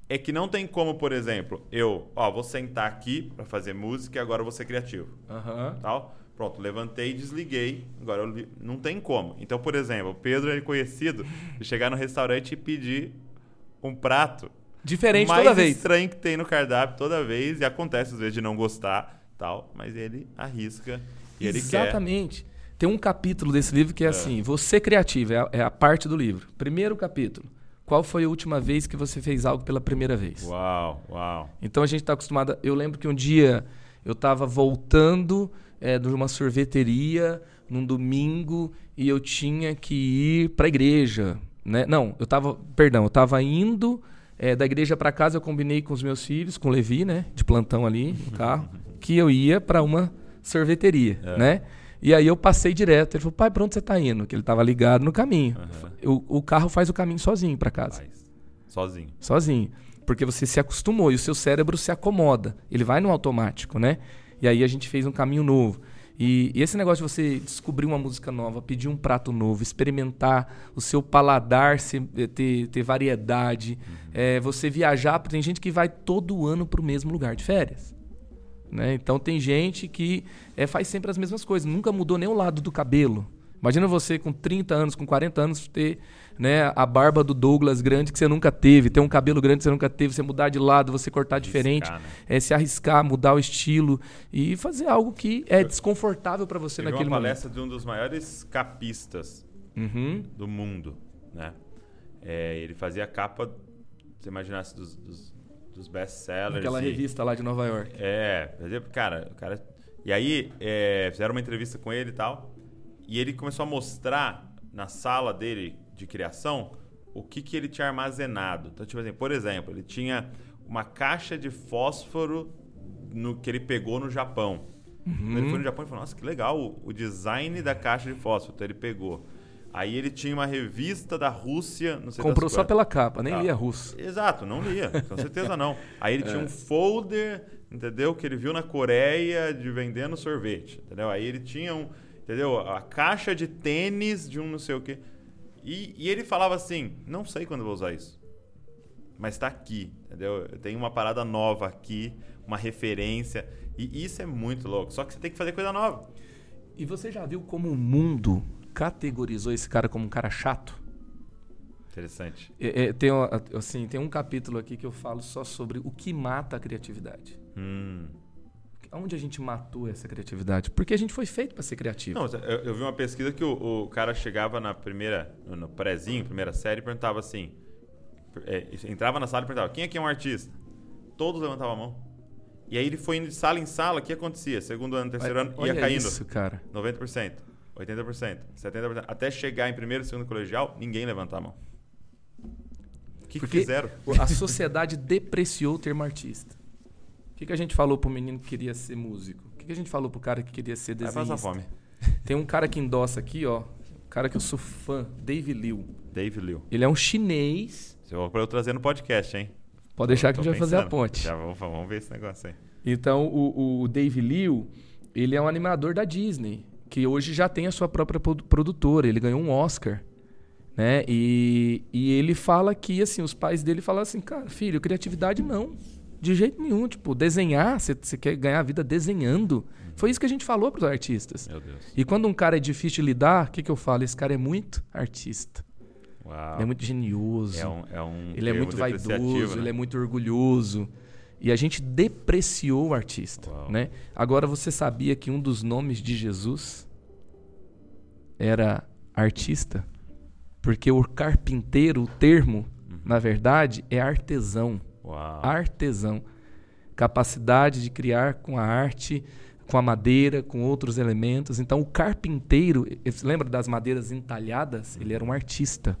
S1: é que não tem como, por exemplo, eu, ó, vou sentar aqui para fazer música e agora eu vou ser criativo,
S2: uhum.
S1: tal. Pronto, levantei e desliguei. Agora eu, não tem como. Então, por exemplo, o Pedro é conhecido de chegar no restaurante e pedir um prato
S2: diferente toda vez.
S1: estranho que tem no cardápio toda vez e acontece às vezes de não gostar, tal, mas ele arrisca e ele
S2: quer. Exatamente. Tem um capítulo desse livro que é, é. assim: você criativo, é a, é a parte do livro. Primeiro capítulo. Qual foi a última vez que você fez algo pela primeira vez?
S1: Uau, uau.
S2: Então a gente está acostumado. Eu lembro que um dia eu estava voltando é, de uma sorveteria num domingo e eu tinha que ir para a igreja. Né? Não, eu estava, perdão, eu estava indo é, da igreja para casa, eu combinei com os meus filhos, com o Levi, né, de plantão ali no carro, que eu ia para uma sorveteria, é. né? E aí eu passei direto. Ele falou, pai, para onde você está indo? Que ele estava ligado no caminho. Uhum. O, o, carro faz o caminho sozinho para casa. Faz.
S1: Sozinho.
S2: Sozinho. Porque você se acostumou e o seu cérebro se acomoda. Ele vai no automático, né? E aí a gente fez um caminho novo. E, e, esse negócio de você descobrir uma música nova, pedir um prato novo, experimentar o seu paladar se, eh, ter, ter variedade, uhum. é, você viajar, tem gente que vai todo ano para o mesmo lugar de férias. Né? Então tem gente que é, faz sempre as mesmas coisas, nunca mudou nem o lado do cabelo. Imagina você com 30 anos, com 40 anos, ter né, a barba do Douglas grande que você nunca teve, ter um cabelo grande que você nunca teve, você mudar de lado, você cortar arriscar, diferente, né? é, se arriscar, mudar o estilo e fazer algo que é desconfortável para você naquele
S1: momento. uma palestra de um dos maiores capistas
S2: uhum.
S1: do mundo, né? É, ele fazia a capa, se imaginasse, dos, dos, dos best-sellers.
S2: Aquela
S1: e,
S2: revista lá de Nova York.
S1: É, cara, o cara... E aí, é, fizeram uma entrevista com ele e tal... E ele começou a mostrar na sala dele de criação o que, que ele tinha armazenado. Então, tipo assim, por exemplo, ele tinha uma caixa de fósforo no, que ele pegou no Japão. Uhum. Ele foi no Japão e falou: Nossa, que legal o, o, design da caixa de fósforo. Então, ele pegou. Aí ele tinha uma revista da Rússia, não sei
S2: Comprou só
S1: quantas.
S2: pela capa, nem
S1: Ah.
S2: lia russo.
S1: Exato, não lia, com certeza não. Aí ele tinha
S2: É.
S1: um folder, entendeu? Que ele viu na Coreia de vendendo sorvete, entendeu? Aí ele tinha um, entendeu? A caixa de tênis de um não sei o quê. E, e ele falava assim: não sei quando eu vou usar isso. Mas tá aqui, entendeu? Eu tenho uma parada nova aqui, uma referência. E isso é muito louco. Só que você tem que fazer coisa nova.
S2: E você já viu como o mundo categorizou esse cara como um cara chato?
S1: Interessante.
S2: É, é, tem, assim, tem um capítulo aqui que eu falo só sobre o que mata a criatividade.
S1: Hum.
S2: Onde a gente matou essa criatividade? Porque a gente foi feito para ser criativo.
S1: Não, eu, eu vi uma pesquisa que o, o cara chegava na primeira, no, prézinho, primeira série, e perguntava assim: é, entrava na sala e perguntava, quem aqui é um artista? Todos levantavam a mão. E aí ele foi indo de sala em sala, o que acontecia? Segundo ano, terceiro ano,
S2: Olha
S1: ia caindo.
S2: isso, cara.
S1: 90%, 80%, 70%. Até chegar em primeiro e segundo colegial, ninguém levantava a mão. O que, que fizeram?
S2: A sociedade depreciou o termo artista. O que, que a gente falou pro menino que queria ser músico? O que, que a gente falou pro cara que queria ser
S1: Vai
S2: desenhista?
S1: passar fome.
S2: Tem um cara que endossa aqui, ó. Um cara que eu sou fã, Dave Liu.
S1: Dave Liu.
S2: Ele é um chinês.
S1: Você vai pra eu trazer no podcast, hein?
S2: Pode deixar que a gente vai fazer a ponte.
S1: Já vamos, vamos ver esse negócio aí.
S2: Então, o, o Dave Liu, ele é um animador da Disney, que hoje já tem a sua própria produ- produtora. Ele ganhou um Oscar, né? E, e ele fala que, assim, os pais dele falam assim, cara, filho, criatividade não. De jeito nenhum. Tipo, desenhar, você quer ganhar a vida desenhando. Foi isso que a gente falou para os artistas.
S1: Meu Deus.
S2: E quando um cara é difícil de lidar, o que, que eu falo? Esse cara é muito artista.
S1: Uau.
S2: Ele é muito genioso.
S1: É um, é um
S2: Ele é muito vaidoso,
S1: né?
S2: ele é muito orgulhoso. E a gente depreciou o artista,
S1: Uau.
S2: né? Agora você sabia que um dos nomes de Jesus era artista? Porque o carpinteiro, o termo, na verdade, é artesão.
S1: Uau.
S2: Artesão. Capacidade de criar com a arte, com a madeira, com outros elementos. Então, o carpinteiro, você lembra das madeiras entalhadas? Ele era um artista.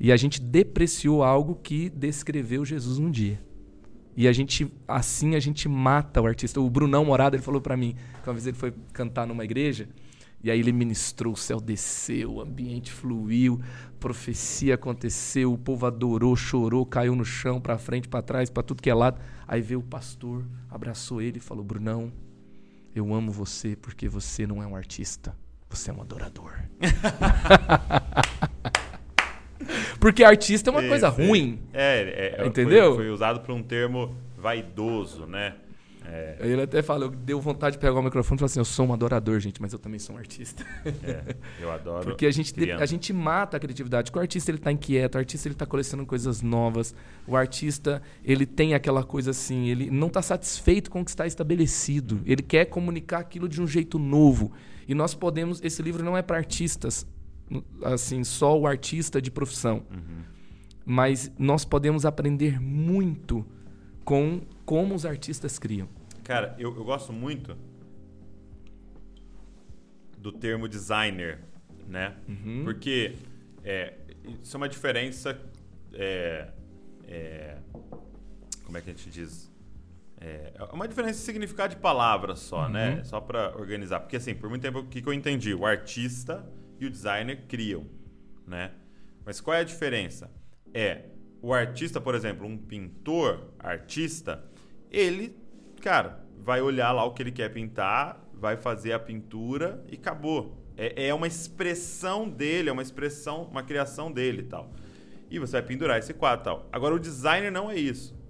S2: E a gente depreciou algo que descreveu Jesus um dia. E a gente, assim, a gente mata o artista. O Brunão Morado, ele falou pra mim, que uma vez ele foi cantar numa igreja, e aí ele ministrou, o céu desceu, o ambiente fluiu, profecia aconteceu, o povo adorou, chorou, caiu no chão, pra frente, pra trás, pra tudo que é lado. Aí veio o pastor, abraçou ele e falou: "Brunão, eu amo você porque você não é um artista, você é um adorador". porque artista é uma coisa ruim.
S1: É, é, é,
S2: Entendeu?
S1: Foi, foi usado para um termo vaidoso, né? É,
S2: ele até falou, deu vontade de pegar o microfone e falar assim: Eu sou um adorador, gente, mas eu também sou um artista.
S1: é, eu adoro.
S2: Porque a gente,
S1: criança.
S2: a gente mata a criatividade. Porque o artista ele tá inquieto, o artista ele tá colecionando coisas novas, o artista ele tem aquela coisa assim, ele não está satisfeito com o que está estabelecido, ele quer comunicar aquilo de um jeito novo. E nós podemos, esse livro não é para artistas, assim, só o artista de profissão.
S1: Uhum.
S2: Mas nós podemos aprender muito com como os artistas criam.
S1: Cara, eu, eu gosto muito do termo designer, né?
S2: Uhum.
S1: Porque é, isso é uma diferença. é, é, como é que a gente diz? É é uma diferença de significado de palavras só, né?
S2: Uhum.
S1: Só para organizar. Porque, assim, por muito tempo, o que, que eu entendi? O artista e o designer criam, né? Mas qual é a diferença? É, o artista, por exemplo, um pintor, artista, ele, cara, vai olhar lá o que ele quer pintar, vai fazer a pintura e acabou. É, é uma expressão dele, é uma expressão, uma criação dele e tal. E você vai pendurar esse quadro tal. Agora, o designer não é isso.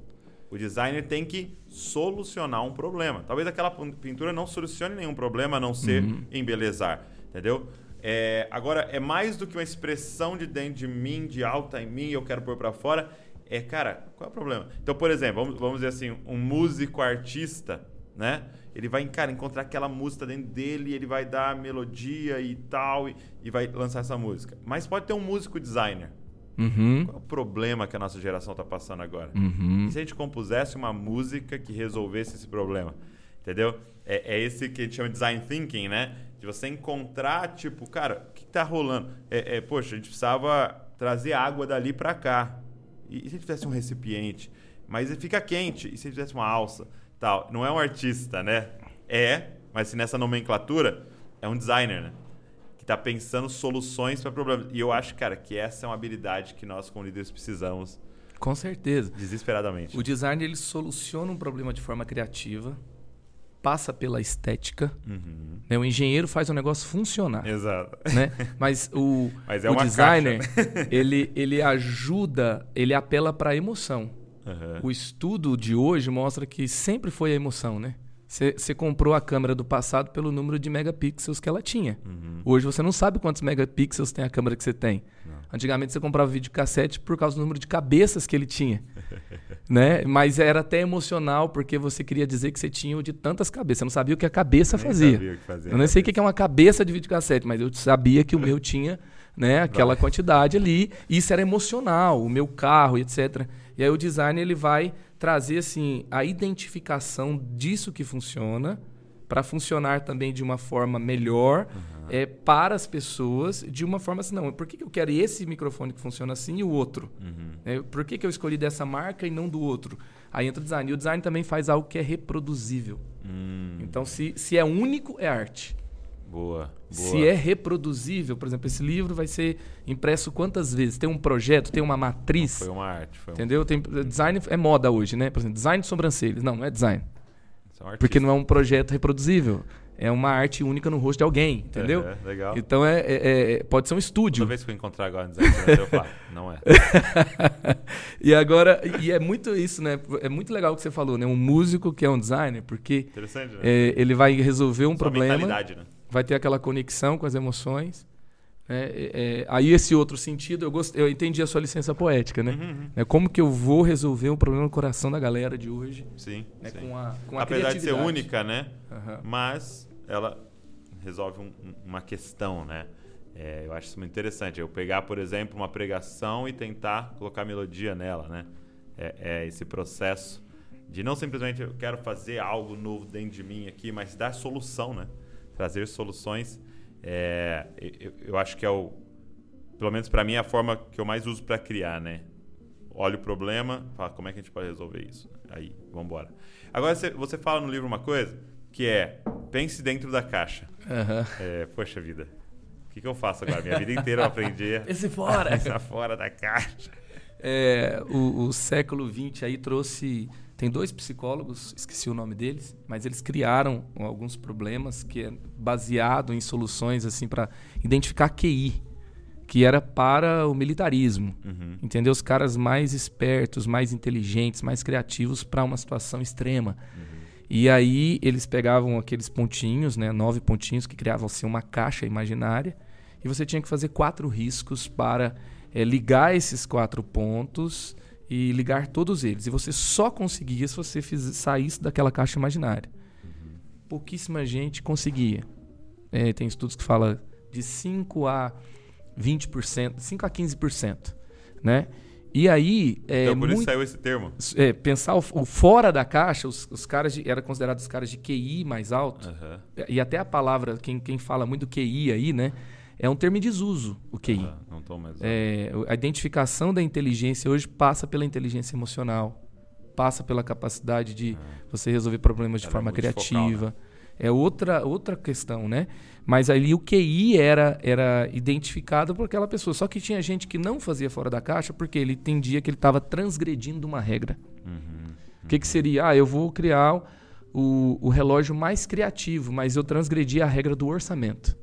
S1: O designer tem que solucionar um problema. Talvez aquela pintura não solucione nenhum problema, a não ser embelezar, entendeu? É, agora, é mais do que uma expressão de dentro de mim, de alta em mim, eu quero pôr pra fora. É, cara, qual é o problema? Então, por exemplo, vamos, vamos dizer assim, um músico artista, né? Ele vai, cara, encontrar aquela música dentro dele, ele vai dar melodia e tal, e, e vai lançar essa música. Mas pode ter um músico designer.
S2: Uhum.
S1: Qual é o problema que a nossa geração está passando agora?
S2: Uhum.
S1: E se a gente compusesse uma música que resolvesse esse problema? Entendeu? É, é esse que a gente chama de design thinking, né? De você encontrar, tipo, cara, o que, tá rolando? É, é, poxa, a gente precisava trazer água dali para cá. E, e se a gente tivesse um recipiente? Mas ele fica quente. E se a gente tivesse uma alça? Tal. Não é um artista, né? É, mas se nessa nomenclatura, é um designer, né? que está pensando soluções para problemas. E eu acho, cara, que essa é uma habilidade que nós, como líderes, precisamos.
S2: Com certeza.
S1: Desesperadamente.
S2: O design ele soluciona um problema de forma criativa, passa pela estética. Uhum. Né? O engenheiro faz o negócio funcionar.
S1: Exato.
S2: Né? Mas o,
S1: Mas é
S2: o designer, ele, ele ajuda, ele apela para a emoção. Uhum. O estudo de hoje mostra que sempre foi a emoção, né? Você comprou a câmera do passado pelo número de megapixels que ela tinha. Uhum. Hoje você não sabe quantos megapixels tem a câmera que você tem. Não. Antigamente você comprava videocassete por causa do número de cabeças que ele tinha. né? Mas era até emocional porque você queria dizer que você tinha o de tantas cabeças. Você não sabia o que a cabeça nem fazia. Sabia o que fazia eu nem sei o que é uma cabeça de videocassete, mas eu sabia que o meu tinha né, aquela quantidade ali. Isso era emocional, o meu carro, etc. E aí o design ele vai trazer assim a identificação disso que funciona para funcionar também de uma forma melhor uhum. É, para as pessoas, de uma forma assim, não, por que, que eu quero esse microfone que funciona assim e o outro? Uhum. É, por que, que eu escolhi dessa marca e não do outro? Aí entra o design. E o design também faz algo que é reproduzível. Hum. Então, se, se é único, é arte.
S1: Boa,
S2: boa. Se é reproduzível, por exemplo, esse livro vai ser impresso quantas vezes? Tem um projeto, tem uma matriz.
S1: Foi uma arte. Foi
S2: entendeu?
S1: Um...
S2: Tem, design é moda hoje, né? Por exemplo, design de sobrancelhas. Não, não é design. Porque não é um projeto reproduzível. É uma arte única no rosto de alguém, entendeu?
S1: É, legal.
S2: Então é, é, é, pode ser um estúdio.
S1: Toda vez que eu encontrar agora no eu falo, não é.
S2: e agora, e é muito isso, né? É muito legal o que você falou, né? Um músico que é um designer, porque
S1: né?
S2: é, ele vai resolver um
S1: Só
S2: problema.
S1: Né?
S2: vai ter aquela conexão com as emoções. Né? É, é, aí esse outro sentido, eu, gost... eu entendi a sua licença poética, né? Uhum, uhum. É como que eu vou resolver um problema no coração da galera de hoje.
S1: Sim,
S2: né?
S1: sim.
S2: Com a, com a
S1: Apesar de ser única, né? Uhum. Mas ela resolve um, uma questão, né? É, eu acho isso muito interessante. Eu pegar, por exemplo, uma pregação e tentar colocar melodia nela, né? É, é esse processo de não simplesmente eu quero fazer algo novo dentro de mim aqui, mas dar solução, né? trazer soluções. É, eu, eu, acho que é o, pelo menos para mim, é a forma que eu mais uso para criar, né? Olha o problema, fala como é que a gente pode resolver isso. Aí, vamos embora. Agora, você, você fala no livro uma coisa que é pense dentro da caixa.
S2: Uhum.
S1: É, poxa vida, o que, que eu faço agora? Minha vida inteira eu aprendi
S2: Esse fora.
S1: Essa fora da caixa.
S2: É, o, o século XX aí trouxe tem dois psicólogos, esqueci o nome deles, mas eles criaram alguns problemas que é baseado em soluções assim para identificar QI, que era para o militarismo. Uhum. Entendeu? Os caras mais espertos, mais inteligentes, mais criativos para uma situação extrema. Uhum. E aí eles pegavam aqueles pontinhos, né, nove pontinhos que criavam assim uma caixa imaginária, e você tinha que fazer quatro riscos para é, ligar esses quatro pontos e ligar todos eles. E você só conseguia se você fiz, saísse daquela caixa imaginária. Pouquíssima gente conseguia. É, tem estudos que falam de 5 a 20%, 5 a 15%. Né? E aí. É,
S1: então, por
S2: muito,
S1: isso saiu esse termo.
S2: É, pensar o, o, fora da caixa, os, os caras de, eram considerados os caras de QI mais alto. Uhum. E até a palavra, quem, quem fala muito QI aí, né? É um termo em desuso, o QI.
S1: Ah, não tô mais.
S2: É, a identificação da inteligência hoje passa pela inteligência emocional, passa pela capacidade de ah. você resolver problemas de Ela é forma é criativa. né? É outra, outra questão, né? Mas ali o QI era, era identificado por aquela pessoa. Só que tinha gente que não fazia fora da caixa porque ele entendia que ele estava transgredindo uma regra. Uhum, uhum. O que, que seria? Ah, eu vou criar o, o relógio mais criativo, mas eu transgredi a regra do orçamento.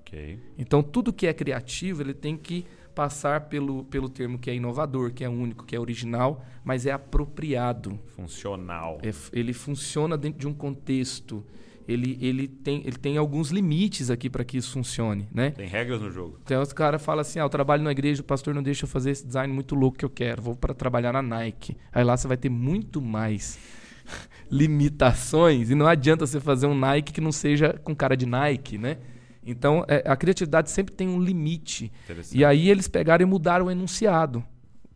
S1: Okay.
S2: Então, tudo que é criativo, ele tem que passar pelo, pelo termo que é inovador, que é único, que é original, mas é apropriado.
S1: Funcional.
S2: É, ele funciona dentro de um contexto. Ele, ele, tem, ele tem alguns limites aqui para que isso funcione, né?
S1: Tem regras no jogo.
S2: Então, os caras falam assim, ah, eu trabalho na igreja, o pastor não deixa eu fazer esse design muito louco que eu quero. Vou para trabalhar na Nike. Aí lá você vai ter muito mais limitações e não adianta você fazer um Nike que não seja com cara de Nike, né? Então, é, a criatividade sempre tem um limite. E aí eles pegaram e mudaram o enunciado.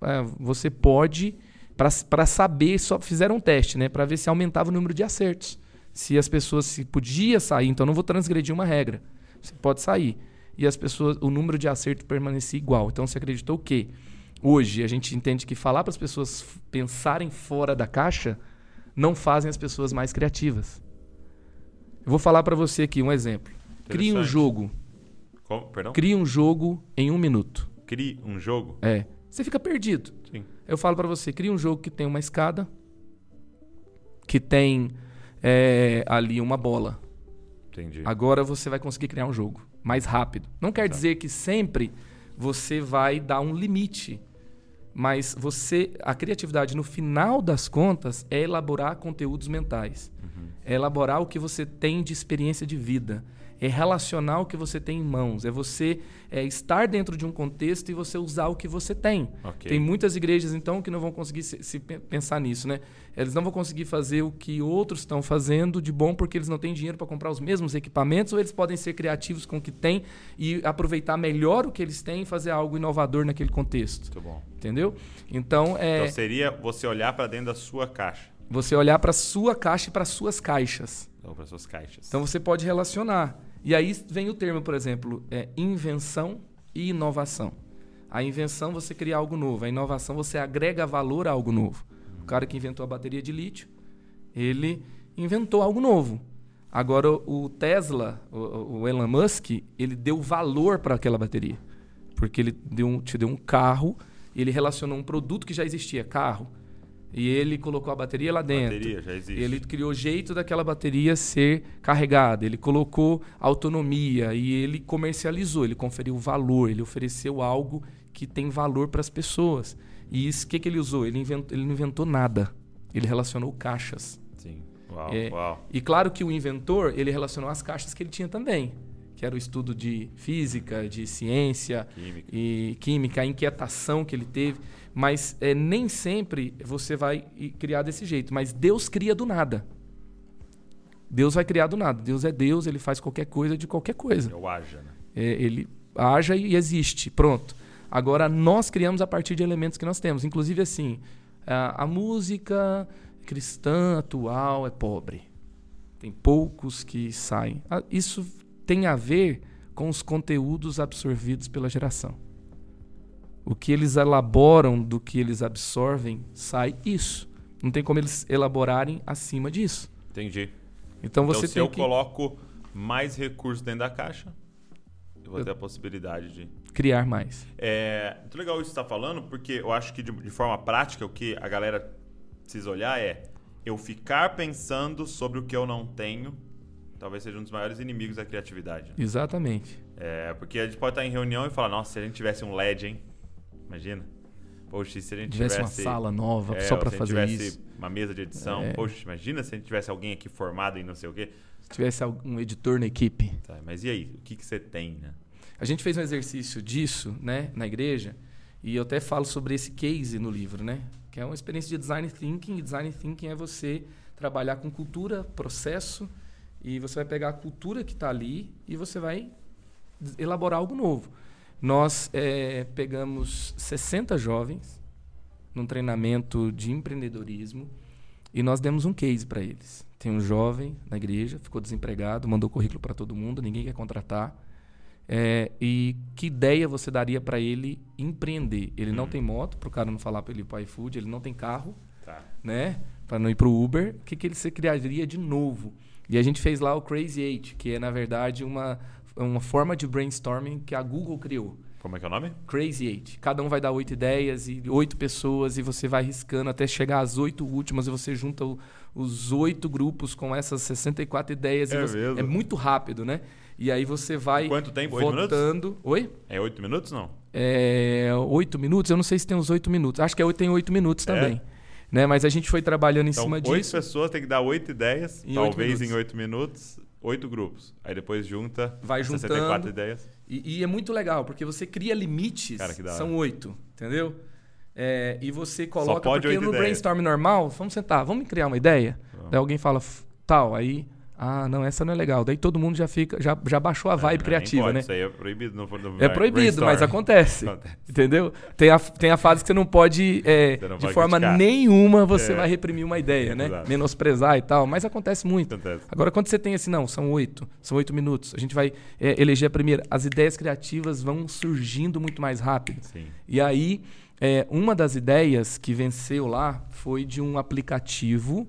S2: É, você pode, para saber, só fizeram um teste, né? Para ver se aumentava o número de acertos. Se as pessoas se podia sair, então não vou transgredir uma regra. Você pode sair. E as pessoas, o número de acertos permanecia igual. Então você acreditou o quê? Hoje a gente entende que falar para as pessoas pensarem fora da caixa não fazem as pessoas mais criativas. Eu vou falar para você aqui um exemplo. Crie um jogo.
S1: Como? Perdão?
S2: Cria um jogo em um minuto.
S1: Crie um jogo?
S2: É. Você fica perdido.
S1: Sim.
S2: Eu falo para você, cria um jogo que tem uma escada, que tem é, ali uma bola.
S1: Entendi.
S2: Agora você vai conseguir criar um jogo mais rápido. Não quer
S1: Tá.
S2: dizer que sempre você vai dar um limite, mas você, a criatividade no final das contas é elaborar conteúdos mentais, é elaborar o que você tem de experiência de vida, é relacionar o que você tem em mãos, é você é, estar dentro de um contexto e você usar o que você tem.
S1: Ok.
S2: Tem muitas igrejas, então, que não vão conseguir se, se pe- pensar nisso, né? Eles não vão conseguir fazer o que outros estão fazendo de bom porque eles não têm dinheiro para comprar os mesmos equipamentos, ou eles podem ser criativos com o que têm e aproveitar melhor o que eles têm e fazer algo inovador naquele contexto.
S1: Muito bom.
S2: Entendeu? Então, é
S1: Então seria você olhar para dentro da sua caixa.
S2: você olhar para sua caixa e para suas caixas.
S1: Ou para suas caixas.
S2: Então você pode relacionar. E aí vem o termo, por exemplo, é invenção e inovação. A invenção você cria algo novo, a inovação você agrega valor a algo novo. O cara que inventou a bateria de lítio, ele inventou algo novo. Agora o Tesla, o, o Elon Musk, ele deu valor para aquela bateria, porque ele deu um- te deu um carro, ele relacionou um produto que já existia, carro, e ele colocou a bateria lá dentro.
S1: Bateria já existe.
S2: Ele criou o jeito daquela bateria ser carregada, ele colocou autonomia e ele comercializou, ele conferiu valor, ele ofereceu algo que tem valor para as pessoas. E isso, o que, que ele usou? Ele, inventou, ele não inventou nada, ele relacionou caixas.
S1: Sim. Uau,
S2: É,
S1: uau.
S2: E claro que o inventor, ele relacionou as caixas que ele tinha também, que era o estudo de física, de ciência,
S1: Química.
S2: e química, a inquietação que ele teve. Mas é, nem sempre você vai criar desse jeito. Mas Deus cria do nada. Deus vai criar do nada. Deus é Deus, ele faz qualquer coisa de qualquer coisa.
S1: Eu haja, né?
S2: É, ele haja e existe. Pronto. Agora, nós criamos a partir de elementos que nós temos. Inclusive, assim, a, a música cristã atual é pobre. Tem poucos que saem. Isso tem a ver com os conteúdos absorvidos pela geração. O que eles elaboram do que eles absorvem, sai isso. Não tem como eles elaborarem acima disso.
S1: Entendi.
S2: Então
S1: Então,
S2: você
S1: se
S2: tem
S1: eu
S2: que
S1: coloco mais recursos dentro da caixa, eu vou
S2: Eu-
S1: ter a possibilidade de.
S2: Criar mais.
S1: É muito legal isso que você está falando, porque eu acho que de, de forma prática o que a galera precisa olhar é eu ficar pensando sobre o que eu não tenho, talvez seja um dos maiores inimigos da criatividade.
S2: Exatamente.
S1: É, porque a gente pode estar em reunião e falar, nossa, se a gente tivesse um LED, hein? Imagina. Poxa, se a gente
S2: tivesse
S1: tivesse,
S2: uma sala nova
S1: é,
S2: só para
S1: se a gente
S2: fazer
S1: tivesse
S2: isso.
S1: uma mesa de edição.
S2: É.
S1: Poxa, imagina se a gente tivesse alguém aqui formado em não sei o quê.
S2: Se tivesse algum editor na equipe.
S1: Tá, mas e aí? O que, que você tem, né?
S2: A gente fez um exercício disso, né, na igreja, e eu até falo sobre esse case no livro, né? Que é uma experiência de design thinking, e design thinking é você trabalhar com cultura, processo, e você vai pegar a cultura que está ali e você vai elaborar algo novo. Nós eh, pegamos 60 jovens num treinamento de empreendedorismo e nós demos um case para eles. Tem um jovem na igreja, ficou desempregado, mandou currículo para todo mundo, ninguém quer contratar. É, e que ideia você daria para ele empreender? Ele não
S1: Hum.
S2: tem moto, para o cara não falar para ele ir para iFood, ele não tem carro,
S1: Tá.
S2: né? Para não ir para o Uber. O que, que ele se criaria de novo? E a gente fez lá o Crazy Eight, que é, na verdade, uma, uma forma de brainstorming que a Google criou.
S1: Como é que é o nome?
S2: Crazy Eight. Cada um vai dar oito ideias e oito pessoas e você vai riscando até chegar às oito últimas e você junta o- os oito grupos com essas 64 ideias. e
S1: É
S2: você-
S1: mesmo?
S2: é muito rápido, né? E aí você vai
S1: Quanto tempo? Oito minutos?
S2: votando. Oi?
S1: É oito minutos, não?
S2: É, oito minutos? Eu não sei se tem os oito minutos. Acho que é, oito- tem oito minutos
S1: É?
S2: também. Né? Mas a gente foi trabalhando em
S1: Então,
S2: cima
S1: oito
S2: disso.
S1: pessoas têm que dar oito ideias,
S2: Em oito
S1: talvez
S2: minutos.
S1: em oito minutos, oito grupos. Aí depois junta
S2: Vai
S1: 64
S2: juntando.
S1: ideias.
S2: E, e é muito legal, porque você cria limites.
S1: Cara, que hora.
S2: são oito, entendeu? É, e você coloca.
S1: pode
S2: porque no
S1: ideias.
S2: brainstorm normal, vamos sentar, vamos criar uma ideia. Daí alguém fala "F- tal, aí. Ah, não, essa não é legal. Daí todo mundo já fica, já, já baixou a vibe
S1: É,
S2: criativa,
S1: pode,
S2: né?
S1: Isso aí é proibido no, no
S2: É proibido, mas acontece.
S1: Acontece.
S2: Entendeu? Tem a, tem a fase que você não pode, é,
S1: Você não
S2: de
S1: pode
S2: forma
S1: criticar.
S2: nenhuma, você
S1: É.
S2: vai reprimir uma ideia, né?
S1: Exato.
S2: Menosprezar e tal, mas acontece muito.
S1: Acontece.
S2: Agora, quando você tem assim, não, são oito, são oito minutos, a gente vai é, eleger a primeira, as ideias criativas vão surgindo muito mais rápido.
S1: Sim.
S2: E aí, é, uma das ideias que venceu lá foi de um aplicativo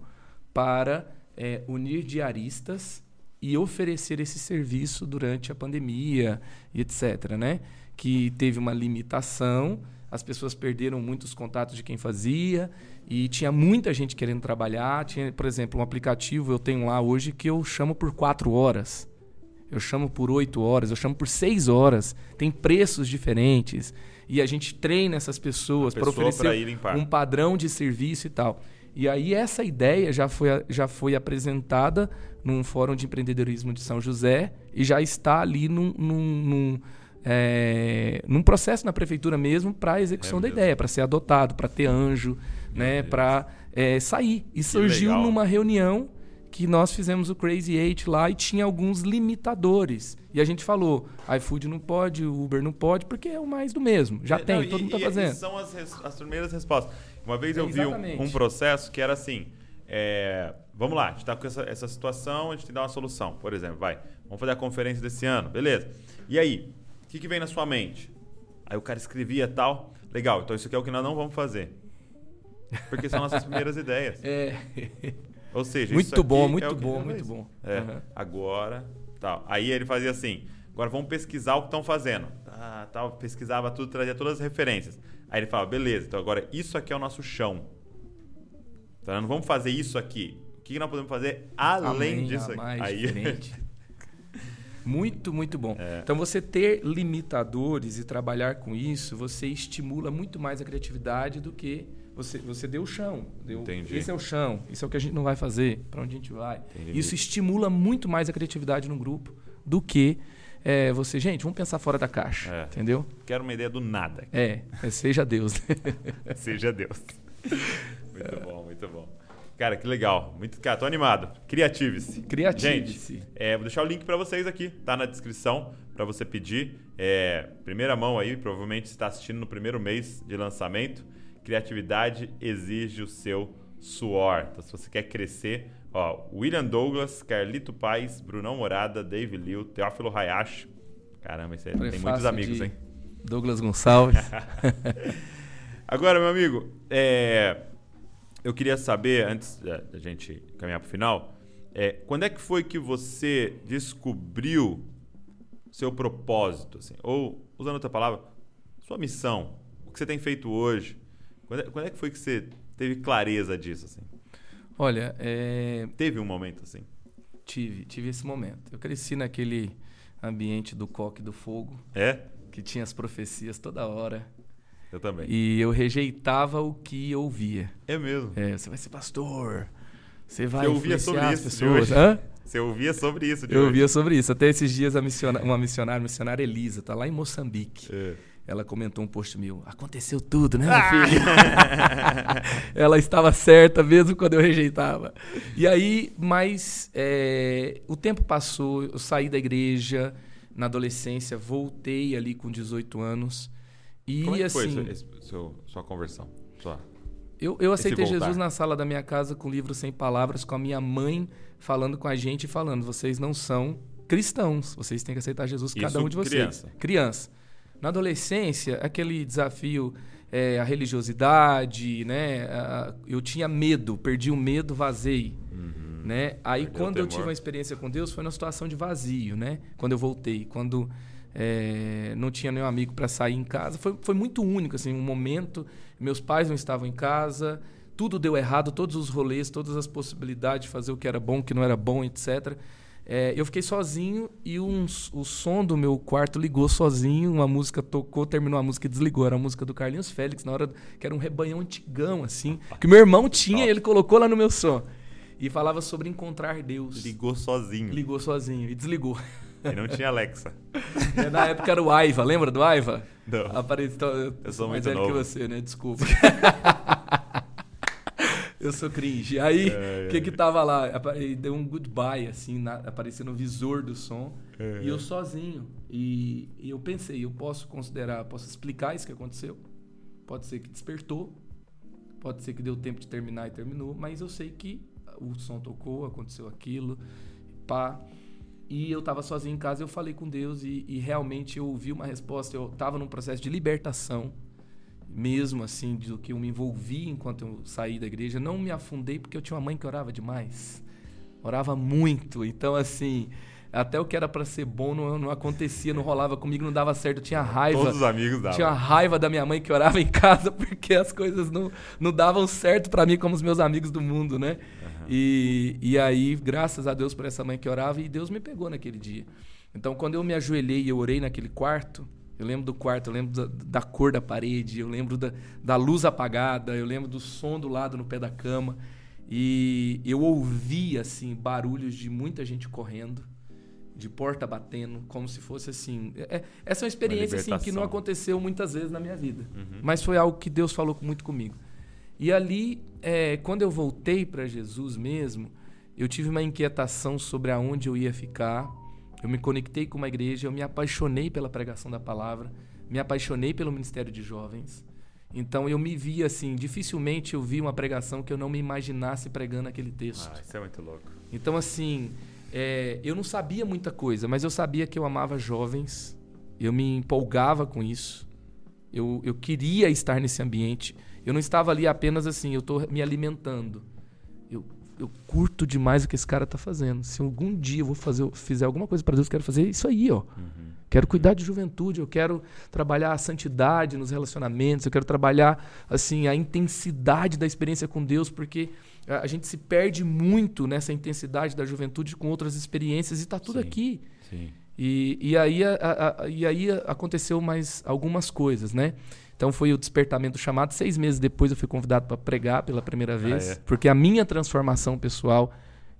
S2: para é, unir diaristas e oferecer esse serviço durante a pandemia e etc, né? Que teve uma limitação, as pessoas perderam muitos contatos de quem fazia e tinha muita gente querendo trabalhar. Tinha, por exemplo, um aplicativo eu tenho lá hoje que eu chamo por quatro horas, eu chamo por oito horas, eu chamo por seis horas. Tem preços diferentes e a gente treina essas pessoas para oferecer um padrão de serviço e tal. E aí essa ideia já foi, já foi apresentada num fórum de empreendedorismo de São José e já está ali num, num, num, é, num processo na prefeitura mesmo para a execução é da ideia, para ser adotado, para ter anjo, né, para é, sair. E que surgiu legal. numa reunião que nós fizemos o Crazy Eight lá e tinha alguns limitadores. E a gente falou, iFood não pode, Uber não pode, porque é o mais do mesmo. Já é, tem, todo
S1: e,
S2: mundo está fazendo.
S1: são as, as primeiras respostas. Uma vez eu vi um, um, processo que era assim: é, vamos lá, a gente está com essa, essa situação, a gente tem que dar uma solução. Por exemplo, vai, vamos fazer a conferência desse ano, beleza. E aí, o que, que vem na sua mente? Aí o cara escrevia tal, legal, então isso aqui é o que nós não vamos fazer. Porque são nossas primeiras ideias.
S2: É.
S1: Ou seja,
S2: muito bom, muito é bom, muito bom.
S1: É, uhum. agora, tal. Aí ele fazia assim: agora vamos pesquisar o que estão fazendo. Tá, tal, pesquisava tudo, trazia todas as referências. Aí ele fala, beleza, então agora isso aqui é o nosso chão. Então não vamos fazer isso aqui. O que nós podemos fazer além, além disso aqui?
S2: Mais Aí... muito, muito bom. É. Então você ter limitadores e trabalhar com isso, você estimula muito mais a criatividade do que você, você deu o chão. Deu, Entendi. Esse é o chão, isso é o que a gente não vai fazer, para onde a gente vai. Entendi. Isso estimula muito mais a criatividade no grupo do que é, você, gente, vamos pensar fora da caixa, é. entendeu?
S1: Quero uma ideia do nada.
S2: É, é seja Deus.
S1: seja Deus. Muito bom, muito bom. Cara, que legal. Muito, cara, tô animado. Criative-se.
S2: Criative-se.
S1: Gente, é, vou deixar o link para vocês aqui, tá na descrição para você pedir. É, primeira mão aí, provavelmente está assistindo no primeiro mês de lançamento. Criatividade exige o seu suor. Então, se você quer crescer, Ó, William Douglas, Carlito Paz, Brunão Morada, Dave Liu, Teófilo Hayashi. Caramba, esse é, tem muitos amigos, hein?
S2: Douglas Gonçalves.
S1: Agora, meu amigo, é, eu queria saber, antes da gente caminhar para o final, é, quando é que foi que você descobriu seu propósito? Assim, ou, usando outra palavra, sua missão? O que você tem feito hoje? Quando é, quando é que foi que você teve clareza disso? Assim?
S2: Olha, é...
S1: teve um momento assim?
S2: Tive, tive esse momento. Eu cresci naquele ambiente do coque do fogo.
S1: É?
S2: Que tinha as profecias toda hora.
S1: Eu também.
S2: E eu rejeitava o que ouvia.
S1: É mesmo?
S2: É, você vai ser pastor. Você vai
S1: você ouvia sobre isso
S2: pessoas. Hã?
S1: Você ouvia sobre isso
S2: Eu hoje. ouvia sobre isso. Até esses dias a missionária, uma missionária, missionária Elisa, tá lá em Moçambique. É ela comentou um post meu. Aconteceu tudo, né, meu ah! filho? ela estava certa mesmo quando eu rejeitava. E aí, mas é, o tempo passou, eu saí da igreja na adolescência, voltei ali com 18 anos. E
S1: Como é que
S2: assim.
S1: Foi seu, seu, sua conversão? Sua...
S2: Eu, eu aceitei Jesus na sala da minha casa com livro sem palavras, com a minha mãe falando com a gente e falando: vocês não são cristãos, vocês têm que aceitar Jesus, cada um de vocês.
S1: Criança.
S2: criança. Na adolescência, aquele desafio, é, a religiosidade, né? eu tinha medo, perdi o medo, vazei. Uhum. Né? Aí Perdeu quando eu tive uma experiência com Deus foi numa situação de vazio, né? Quando eu voltei, quando é, não tinha nenhum amigo para sair em casa, foi, foi muito único assim, um momento. Meus pais não estavam em casa, tudo deu errado, todos os rolês, todas as possibilidades de fazer o que era bom, o que não era bom, etc. É, eu fiquei sozinho e um, o som do meu quarto ligou sozinho, uma música tocou, terminou a música e desligou. Era a música do Carlinhos Félix, na hora que era um rebanhão antigão, assim, que meu irmão tinha e ele colocou lá no meu som. E falava sobre encontrar Deus.
S1: Ligou sozinho.
S2: Ligou sozinho e desligou.
S1: E não tinha Alexa.
S2: É, na época era o Aiva, lembra do Aiva?
S1: Não.
S2: Apareceu, eu,
S1: eu sou mais muito velho novo.
S2: que você, né? Desculpa. Eu sou cringe. Aí, o é, que é. que tava lá? Deu um goodbye, assim, na, aparecendo no visor do som. É, e eu sozinho. E, e, eu pensei, eu posso considerar, posso explicar isso que aconteceu. Pode ser que despertou. Pode ser que deu tempo de terminar e terminou. Mas eu sei que o som tocou, aconteceu aquilo. Pá. E eu estava sozinho em casa, eu falei com Deus e, e realmente eu ouvi uma resposta. Eu estava num processo de libertação mesmo assim, do que eu me envolvi enquanto eu saí da igreja. Não me afundei porque eu tinha uma mãe que orava demais. Orava muito. Então, assim, até o que era para ser bom não, não, acontecia, não rolava comigo, não dava certo. Eu tinha raiva.
S1: Todos os amigos davam.
S2: Tinha raiva da minha mãe que orava em casa porque as coisas não, não davam certo para mim como os meus amigos do mundo, né? Uhum. E, e aí, graças a Deus por essa mãe que orava, e Deus me pegou naquele dia. Então, quando eu me ajoelhei e eu orei naquele quarto, eu lembro do quarto, eu lembro da, da cor da parede, eu lembro da, da, luz apagada, eu lembro do som do lado no pé da cama. E eu ouvi, assim, barulhos de muita gente correndo, de porta batendo, como se fosse assim. É, essa é uma experiência uma assim, que não aconteceu muitas vezes na minha vida, uhum. mas foi algo que Deus falou muito comigo. E ali, é, quando eu voltei para Jesus mesmo, eu tive uma inquietação sobre aonde eu ia ficar eu me conectei com uma igreja, eu me apaixonei pela pregação da palavra, me apaixonei pelo ministério de jovens. Então eu me vi assim, dificilmente eu vi uma pregação que eu não me imaginasse pregando aquele texto.
S1: Ah, isso é muito louco.
S2: Então assim, é, eu não sabia muita coisa, mas eu sabia que eu amava jovens, eu me empolgava com isso, eu, eu queria estar nesse ambiente. Eu não estava ali apenas assim, eu estou me alimentando. Eu eu curto demais o que esse cara tá fazendo. Se algum dia eu vou fazer, fizer alguma coisa para Deus, eu quero fazer isso aí, ó. Uhum. Quero cuidar de juventude, eu quero trabalhar a santidade nos relacionamentos, eu quero trabalhar assim a intensidade da experiência com Deus, porque a, a gente se perde muito nessa intensidade da juventude com outras experiências e está tudo
S1: sim,
S2: aqui.
S1: Sim.
S2: E, e, aí, a, a, e aí aconteceu mais algumas coisas, né? Então foi o despertamento chamado. Seis meses depois eu fui convidado para pregar pela primeira vez, ah, é? porque a minha transformação pessoal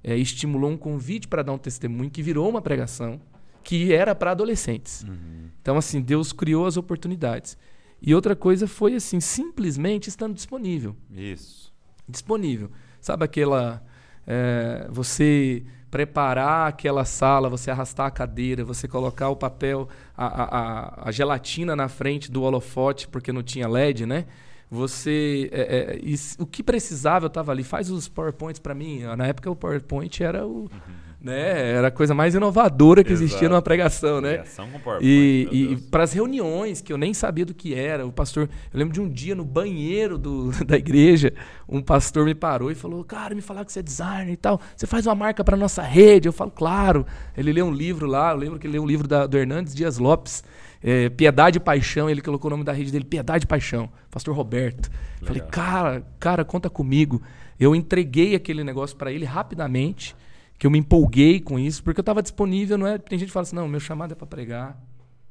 S2: é, estimulou um convite para dar um testemunho que virou uma pregação que era para adolescentes. Uhum. Então assim Deus criou as oportunidades. E outra coisa foi assim simplesmente estando disponível.
S1: Isso.
S2: Disponível. Sabe aquela é, você preparar aquela sala, você arrastar a cadeira, você colocar o papel, a, a, a gelatina na frente do holofote, porque não tinha LED, né? Você. É, é, o que precisava, eu estava ali. Faz os PowerPoints para mim. Na época, o PowerPoint era o. Uhum né? Era a coisa mais inovadora que Exato. existia numa pregação, né? Pregação com PowerPoint, e, e para as reuniões que eu nem sabia do que era, o pastor, eu lembro de um dia no banheiro do, da igreja, um pastor me parou e falou: "Cara, me falaram que você é designer e tal. Você faz uma marca para nossa rede?" Eu falo: "Claro". Ele leu um livro lá, eu lembro que ele leu um livro da, do Hernandes Dias Lopes, é, Piedade e Paixão, ele colocou o nome da rede dele, Piedade e Paixão, pastor Roberto. Legal. Falei: "Cara, cara, conta comigo". Eu entreguei aquele negócio para ele rapidamente que eu me empolguei com isso, porque eu estava disponível, não é? Tem gente que fala assim, não, meu chamado é para pregar.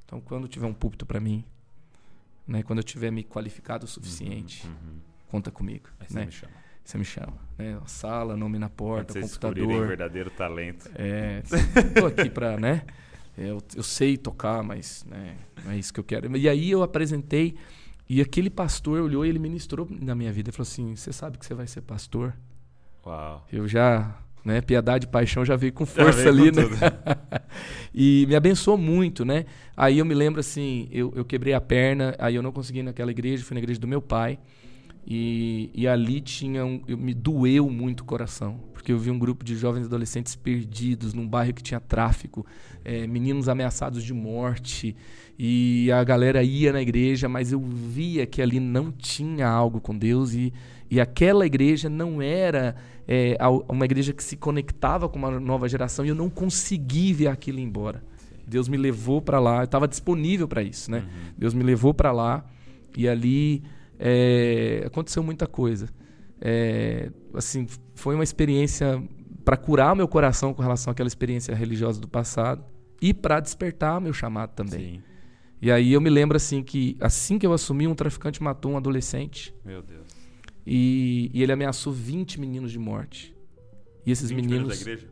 S2: Então, quando tiver um púlpito para mim, né, quando eu tiver me qualificado o suficiente, uhum, uhum. conta comigo.
S1: Aí
S2: né?
S1: você me chama.
S2: Você me chama. Né? Sala, nome na porta,
S1: Quando
S2: computador.
S1: o verdadeiro talento.
S2: É, tô aqui para, né? Eu, eu sei tocar, mas né, não é isso que eu quero. E aí eu apresentei e aquele pastor olhou e ele ministrou na minha vida. Ele falou assim: Você sabe que você vai ser pastor?
S1: Uau.
S2: Eu já né? Piedade e paixão já veio com força veio ali, com né? e me abençoou muito, né? Aí eu me lembro assim, eu, eu quebrei a perna, aí eu não consegui ir naquela igreja, fui na igreja do meu pai. E, e ali tinha um, eu, me doeu muito o coração, porque eu vi um grupo de jovens adolescentes perdidos num bairro que tinha tráfico, é, meninos ameaçados de morte, e a galera ia na igreja, mas eu via que ali não tinha algo com Deus e, e aquela igreja não era é, uma igreja que se conectava com uma nova geração e eu não consegui ver aquilo embora. Deus me levou para lá, eu estava disponível para isso, né? Uhum. Deus me levou para lá e ali é, aconteceu muita coisa. É, assim, foi uma experiência para curar meu coração com relação àquela experiência religiosa do passado e para despertar meu chamado também. Sim. E aí eu me lembro assim que assim que eu assumi, um traficante matou um adolescente.
S1: Meu Deus.
S2: E, e ele ameaçou 20 meninos de morte. E esses 20 meninos.
S1: da igreja?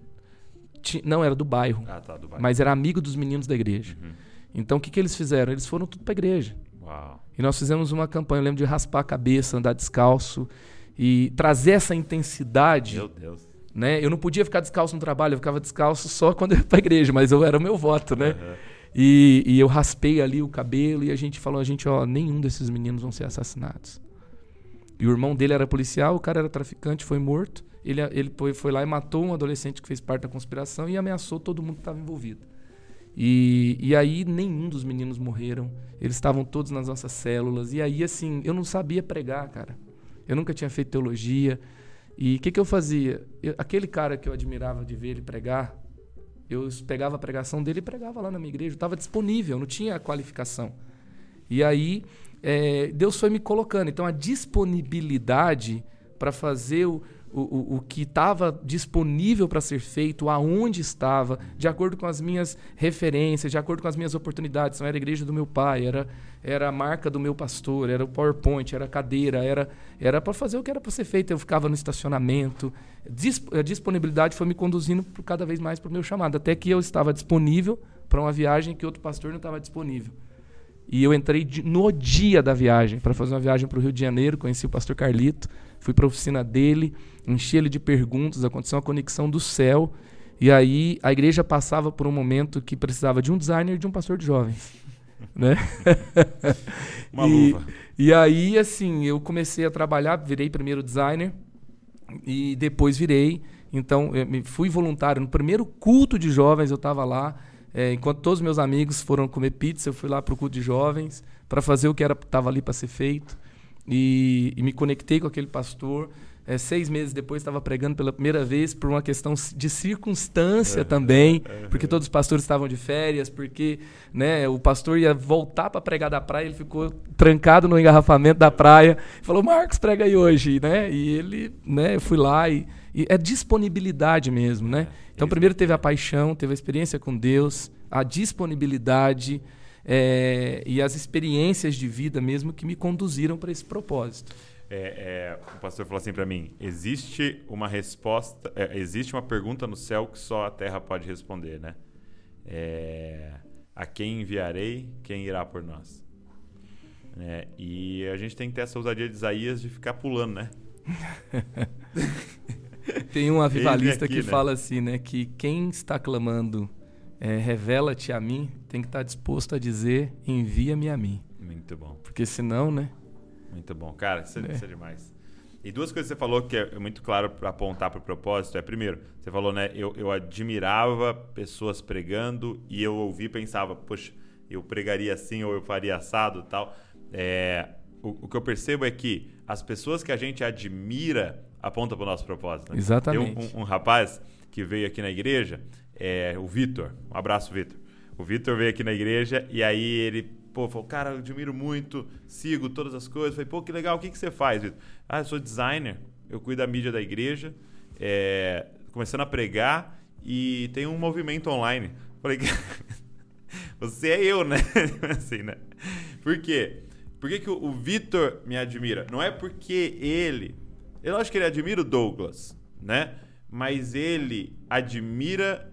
S2: Não, era do bairro.
S1: Ah, tá, do bairro.
S2: Mas era amigo dos meninos da igreja. Uhum. Então o que, que eles fizeram? Eles foram tudo para a igreja.
S1: Uau.
S2: E nós fizemos uma campanha, eu lembro de raspar a cabeça, andar descalço e trazer essa intensidade.
S1: Meu Deus.
S2: Né? Eu não podia ficar descalço no trabalho, eu ficava descalço só quando eu ia para a igreja, mas eu era o meu voto, né? Uhum. E, e, eu raspei ali o cabelo e a gente falou, a gente, ó, nenhum desses meninos vão ser assassinados. E o irmão dele era policial, o cara era traficante, foi morto. Ele, ele foi, foi lá e matou um adolescente que fez parte da conspiração e ameaçou todo mundo que estava envolvido. E, e aí nenhum dos meninos morreram. Eles estavam todos nas nossas células. E aí, assim, eu não sabia pregar, cara. Eu nunca tinha feito teologia. E o que, que eu fazia? Eu, aquele cara que eu admirava de ver ele pregar, eu pegava a pregação dele e pregava lá na minha igreja. Estava disponível, não tinha qualificação. E aí é, Deus foi me colocando. Então a disponibilidade para fazer o, o, o que estava disponível para ser feito, aonde estava, de acordo com as minhas referências, de acordo com as minhas oportunidades. Então, era a igreja do meu pai, era, era a marca do meu pastor, era o PowerPoint, era a cadeira, era era para fazer o que era para ser feito. Eu ficava no estacionamento. a disponibilidade foi me conduzindo cada vez mais para o meu chamado, até que eu estava disponível para uma viagem que outro pastor não estava disponível. E eu entrei no dia da viagem, para fazer uma viagem para o Rio de Janeiro, conheci o pastor Carlito, fui para a oficina dele, enchi ele de perguntas, aconteceu uma conexão do céu. E aí a igreja passava por um momento que precisava de um designer e de um pastor de jovens. né?
S1: Uma e, luva.
S2: E aí, assim, eu comecei a trabalhar, virei primeiro designer e depois virei. Então, fui voluntário. No primeiro culto de jovens eu estava lá. É, enquanto todos os meus amigos foram comer pizza, eu fui lá para o culto de jovens para fazer o que estava ali para ser feito. E, e, me conectei com aquele pastor. É, seis meses depois estava pregando pela primeira vez por uma questão de circunstância também, porque todos os pastores estavam de férias, porque né, o pastor ia voltar para pregar da praia, ele ficou trancado no engarrafamento da praia, falou Marcos prega aí hoje, né? E ele, né? Eu fui lá e, e é disponibilidade mesmo, né? Então primeiro teve a paixão, teve a experiência com Deus, a disponibilidade é, e as experiências de vida mesmo que me conduziram para esse propósito.
S1: É, é, o pastor falou assim para mim: existe uma resposta, é, existe uma pergunta no céu que só a terra pode responder, né? É, a quem enviarei, quem irá por nós? É, e a gente tem que ter essa ousadia de Isaías de ficar pulando, né?
S2: tem um avivalista aqui, que né? fala assim, né? Que quem está clamando é, revela-te a mim, tem que estar disposto a dizer envia-me a mim.
S1: Muito bom.
S2: Porque senão, né?
S1: Muito bom. Cara, isso é, é. Isso é demais. E duas coisas que você falou que é muito claro para apontar para o propósito é, primeiro, você falou, né, eu, eu admirava pessoas pregando e eu ouvi e pensava, poxa, eu pregaria assim ou eu faria assado tal. É, o, o, que eu percebo é que as pessoas que a gente admira apontam para o nosso propósito. Né?
S2: Exatamente.
S1: Tem um, um, um, rapaz que veio aqui na igreja, é, o Vitor, um abraço, Vitor. O Vitor veio aqui na igreja e aí ele Pô, falou, cara, eu admiro muito, sigo todas as coisas. Falei, pô, que legal, o que, que você faz, Vitor? Ah, eu sou designer, eu cuido da mídia da igreja, é, começando a pregar e tem um movimento online. Falei, você é eu, né? assim, né? Por quê? Por que, que o, o Vitor me admira? Não é porque ele. Eu acho que ele admira o Douglas, né? Mas ele admira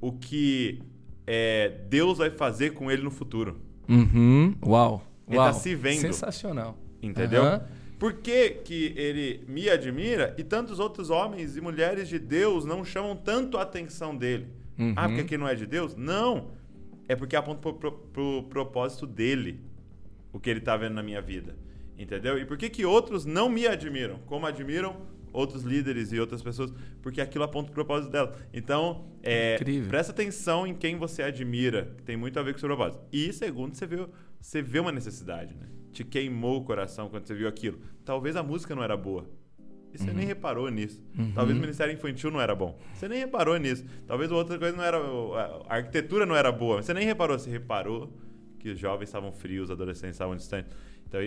S1: o que é, Deus vai fazer com ele no futuro.
S2: Uhum. Uau.
S1: Ele
S2: Uau.
S1: tá se vendo.
S2: Sensacional.
S1: Entendeu? Uhum. Por que, que ele me admira e tantos outros homens e mulheres de Deus não chamam tanto a atenção dele? Uhum. Ah, porque aqui não é de Deus? Não. É porque aponta pro, pro, pro propósito dele o que ele tá vendo na minha vida. Entendeu? E por que, que outros não me admiram? Como admiram outros líderes e outras pessoas, porque aquilo aponta o propósito dela. Então, é, presta atenção em quem você admira, que tem muito a ver com o seu propósito. E segundo, você vê, você vê uma necessidade, né? Te queimou o coração quando você viu aquilo. Talvez a música não era boa. E você uhum. nem reparou nisso. Uhum. Talvez o Ministério Infantil não era bom. Você nem reparou nisso. Talvez outra coisa não era. A arquitetura não era boa. Você nem reparou. Você reparou que os jovens estavam frios, os adolescentes estavam distantes. Então,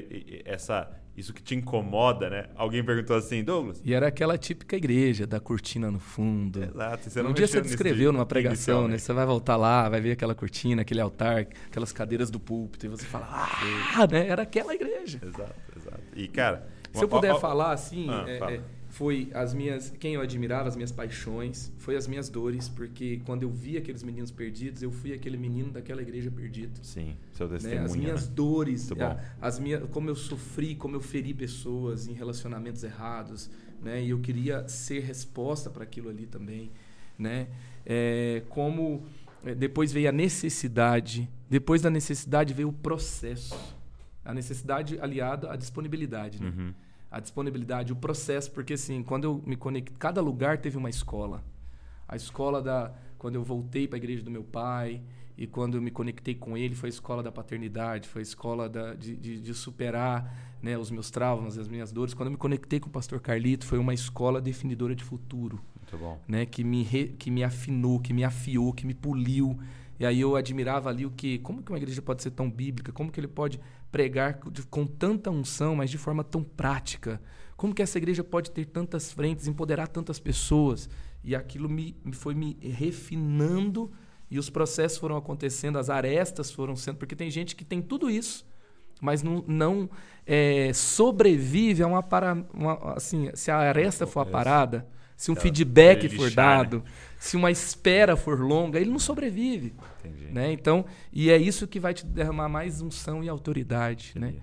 S1: essa, isso que te incomoda, né? Alguém perguntou assim, Douglas.
S2: E era aquela típica igreja da cortina no fundo.
S1: Exato. Você não
S2: um dia você descreveu numa pregação, né? Você vai voltar lá, vai ver aquela cortina, aquele altar, aquelas cadeiras do púlpito, e você fala, ah, né? Era aquela igreja.
S1: Exato, exato. E, cara.
S2: Se eu puder falar assim, ah, é, fala. é, foi as minhas quem eu admirava as minhas paixões foi as minhas dores porque quando eu vi aqueles meninos perdidos eu fui aquele menino daquela igreja perdido
S1: sim seu testemunho
S2: né? as minhas né? dores a, as minhas como eu sofri como eu feri pessoas em relacionamentos errados né e eu queria ser resposta para aquilo ali também né é, como é, depois veio a necessidade depois da necessidade veio o processo a necessidade aliada à disponibilidade né? Uhum a disponibilidade, o processo, porque assim, quando eu me conectei, cada lugar teve uma escola. A escola da quando eu voltei para a igreja do meu pai E quando eu me conectei com ele, foi a escola da paternidade, foi a escola da, de, de, de, superar né, os meus traumas, as minhas dores. Quando eu me conectei com o pastor Carlito, foi uma escola definidora de futuro.
S1: Muito bom.
S2: Né, que, me re, que me afinou, que me afiou, que me poliu. E aí eu admirava ali o que, como que uma igreja pode ser tão bíblica? Como que ele pode pregar com tanta unção, mas de forma tão prática? Como que essa igreja pode ter tantas frentes, empoderar tantas pessoas? E aquilo me, foi me refinando e os processos foram acontecendo, as arestas foram sendo, porque tem gente que tem tudo isso, mas não, não é, sobrevive a uma, para, uma assim, se a aresta for a parada, se um feedback for dado, né? se uma espera for longa, ele não sobrevive. Entendi. Né? Então, e é isso que vai te derramar mais unção e autoridade, né?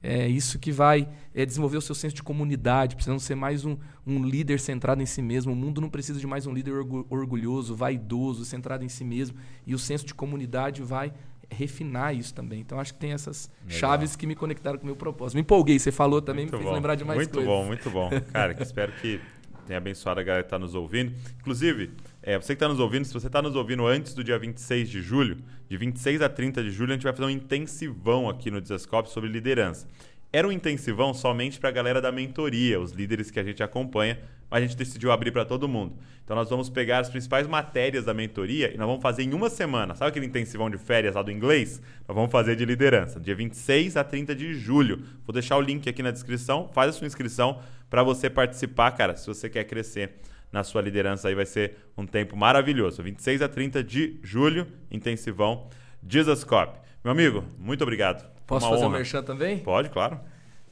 S2: É isso que vai é, desenvolver o seu senso de comunidade, precisando ser mais um, um líder centrado em si mesmo. O mundo não precisa de mais um líder orgulhoso, vaidoso, centrado em si mesmo. E o senso de comunidade vai refinar isso também. Então acho que tem essas Legal. chaves que me conectaram com o meu propósito. Me empolguei, você falou também, muito me fez bom. lembrar de mais
S1: muito
S2: coisas.
S1: Muito bom, muito bom. Cara, espero que tenha abençoado a galera que está nos ouvindo. Inclusive, é, você que está nos ouvindo, se você está nos ouvindo antes do dia 26 de julho, de 26 a 30 de julho, a gente vai fazer um intensivão aqui no Desascope sobre liderança. Era um intensivão somente para a galera da mentoria, os líderes que a gente acompanha, mas a gente decidiu abrir para todo mundo. Então nós vamos pegar as principais matérias da mentoria e nós vamos fazer em uma semana. Sabe aquele intensivão de férias lá do inglês? Nós vamos fazer de liderança, dia 26 a 30 de julho. Vou deixar o link aqui na descrição, faz a sua inscrição para você participar, cara, se você quer crescer na sua liderança aí vai ser um tempo maravilhoso. 26 a 30 de julho, intensivão Jesus Cop. Meu amigo, muito obrigado.
S2: Posso Uma fazer honra. um merchan também?
S1: Pode, claro.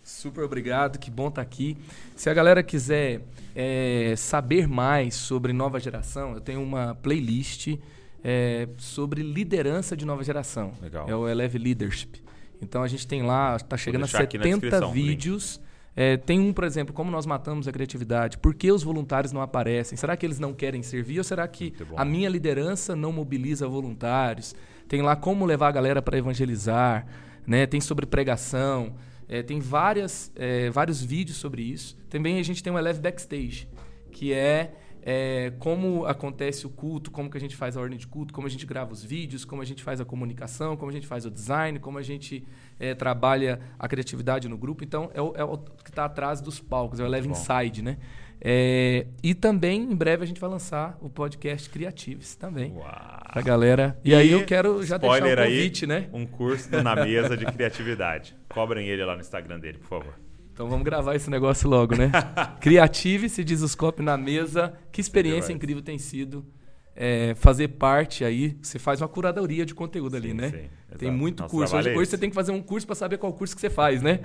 S2: Super obrigado, que bom estar tá aqui. Se a galera quiser é, saber mais sobre nova geração, eu tenho uma playlist é, sobre liderança de nova geração.
S1: Legal.
S2: É o Eleve Leadership. Então a gente tem lá, está chegando a 70 vídeos. É, tem um, por exemplo, como nós matamos a criatividade? Por que os voluntários não aparecem? Será que eles não querem servir ou será que a minha liderança não mobiliza voluntários? Tem lá como levar a galera para evangelizar né? Tem sobre pregação, é, tem várias, é, vários vídeos sobre isso. Também a gente tem o Eleve Backstage, que é, é, como acontece o culto, como que a gente faz a ordem de culto, como a gente grava os vídeos, como a gente faz a comunicação, como a gente faz o design, como a gente é, trabalha a criatividade no grupo. Então, é o, é o que está atrás dos palcos, é o Eleve Inside, né? É, e também, em breve, a gente vai lançar o podcast Criatives também. Uau. Pra galera. E, e aí eu quero já deixar o convite,
S1: aí,
S2: né?
S1: Um curso na mesa de criatividade. Cobrem ele lá no Instagram dele, por favor.
S2: Então vamos gravar esse negócio logo, né? Criative se diz os copos na mesa. Que experiência incrível tem sido é, fazer parte aí. Você faz uma curadoria de conteúdo sim, ali, né? Sim, tem muito Nosso curso. Hoje, é hoje, você tem que fazer um curso para saber qual curso que você faz, né?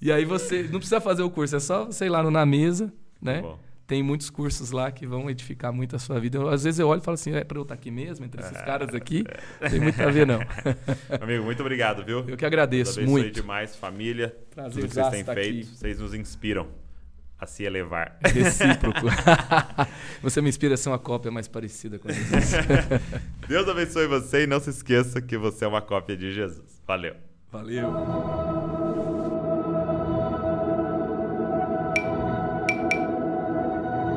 S2: E aí você não precisa fazer o curso, é só, sei lá, no na mesa né? Bom. Tem muitos cursos lá que vão edificar muito a sua vida. Eu, às vezes eu olho e falo assim, é para eu estar aqui mesmo, entre esses é. caras aqui? Tem muito a ver, não.
S1: Amigo, muito obrigado, viu?
S2: Eu que agradeço Deus muito.
S1: demais, família. Prazer tudo que vocês têm feito. Aqui. Vocês nos inspiram a se elevar.
S2: Recíproco. você me inspira a ser uma cópia mais parecida com Jesus.
S1: Deus abençoe você e não se esqueça que você é uma cópia de Jesus. Valeu.
S2: Valeu.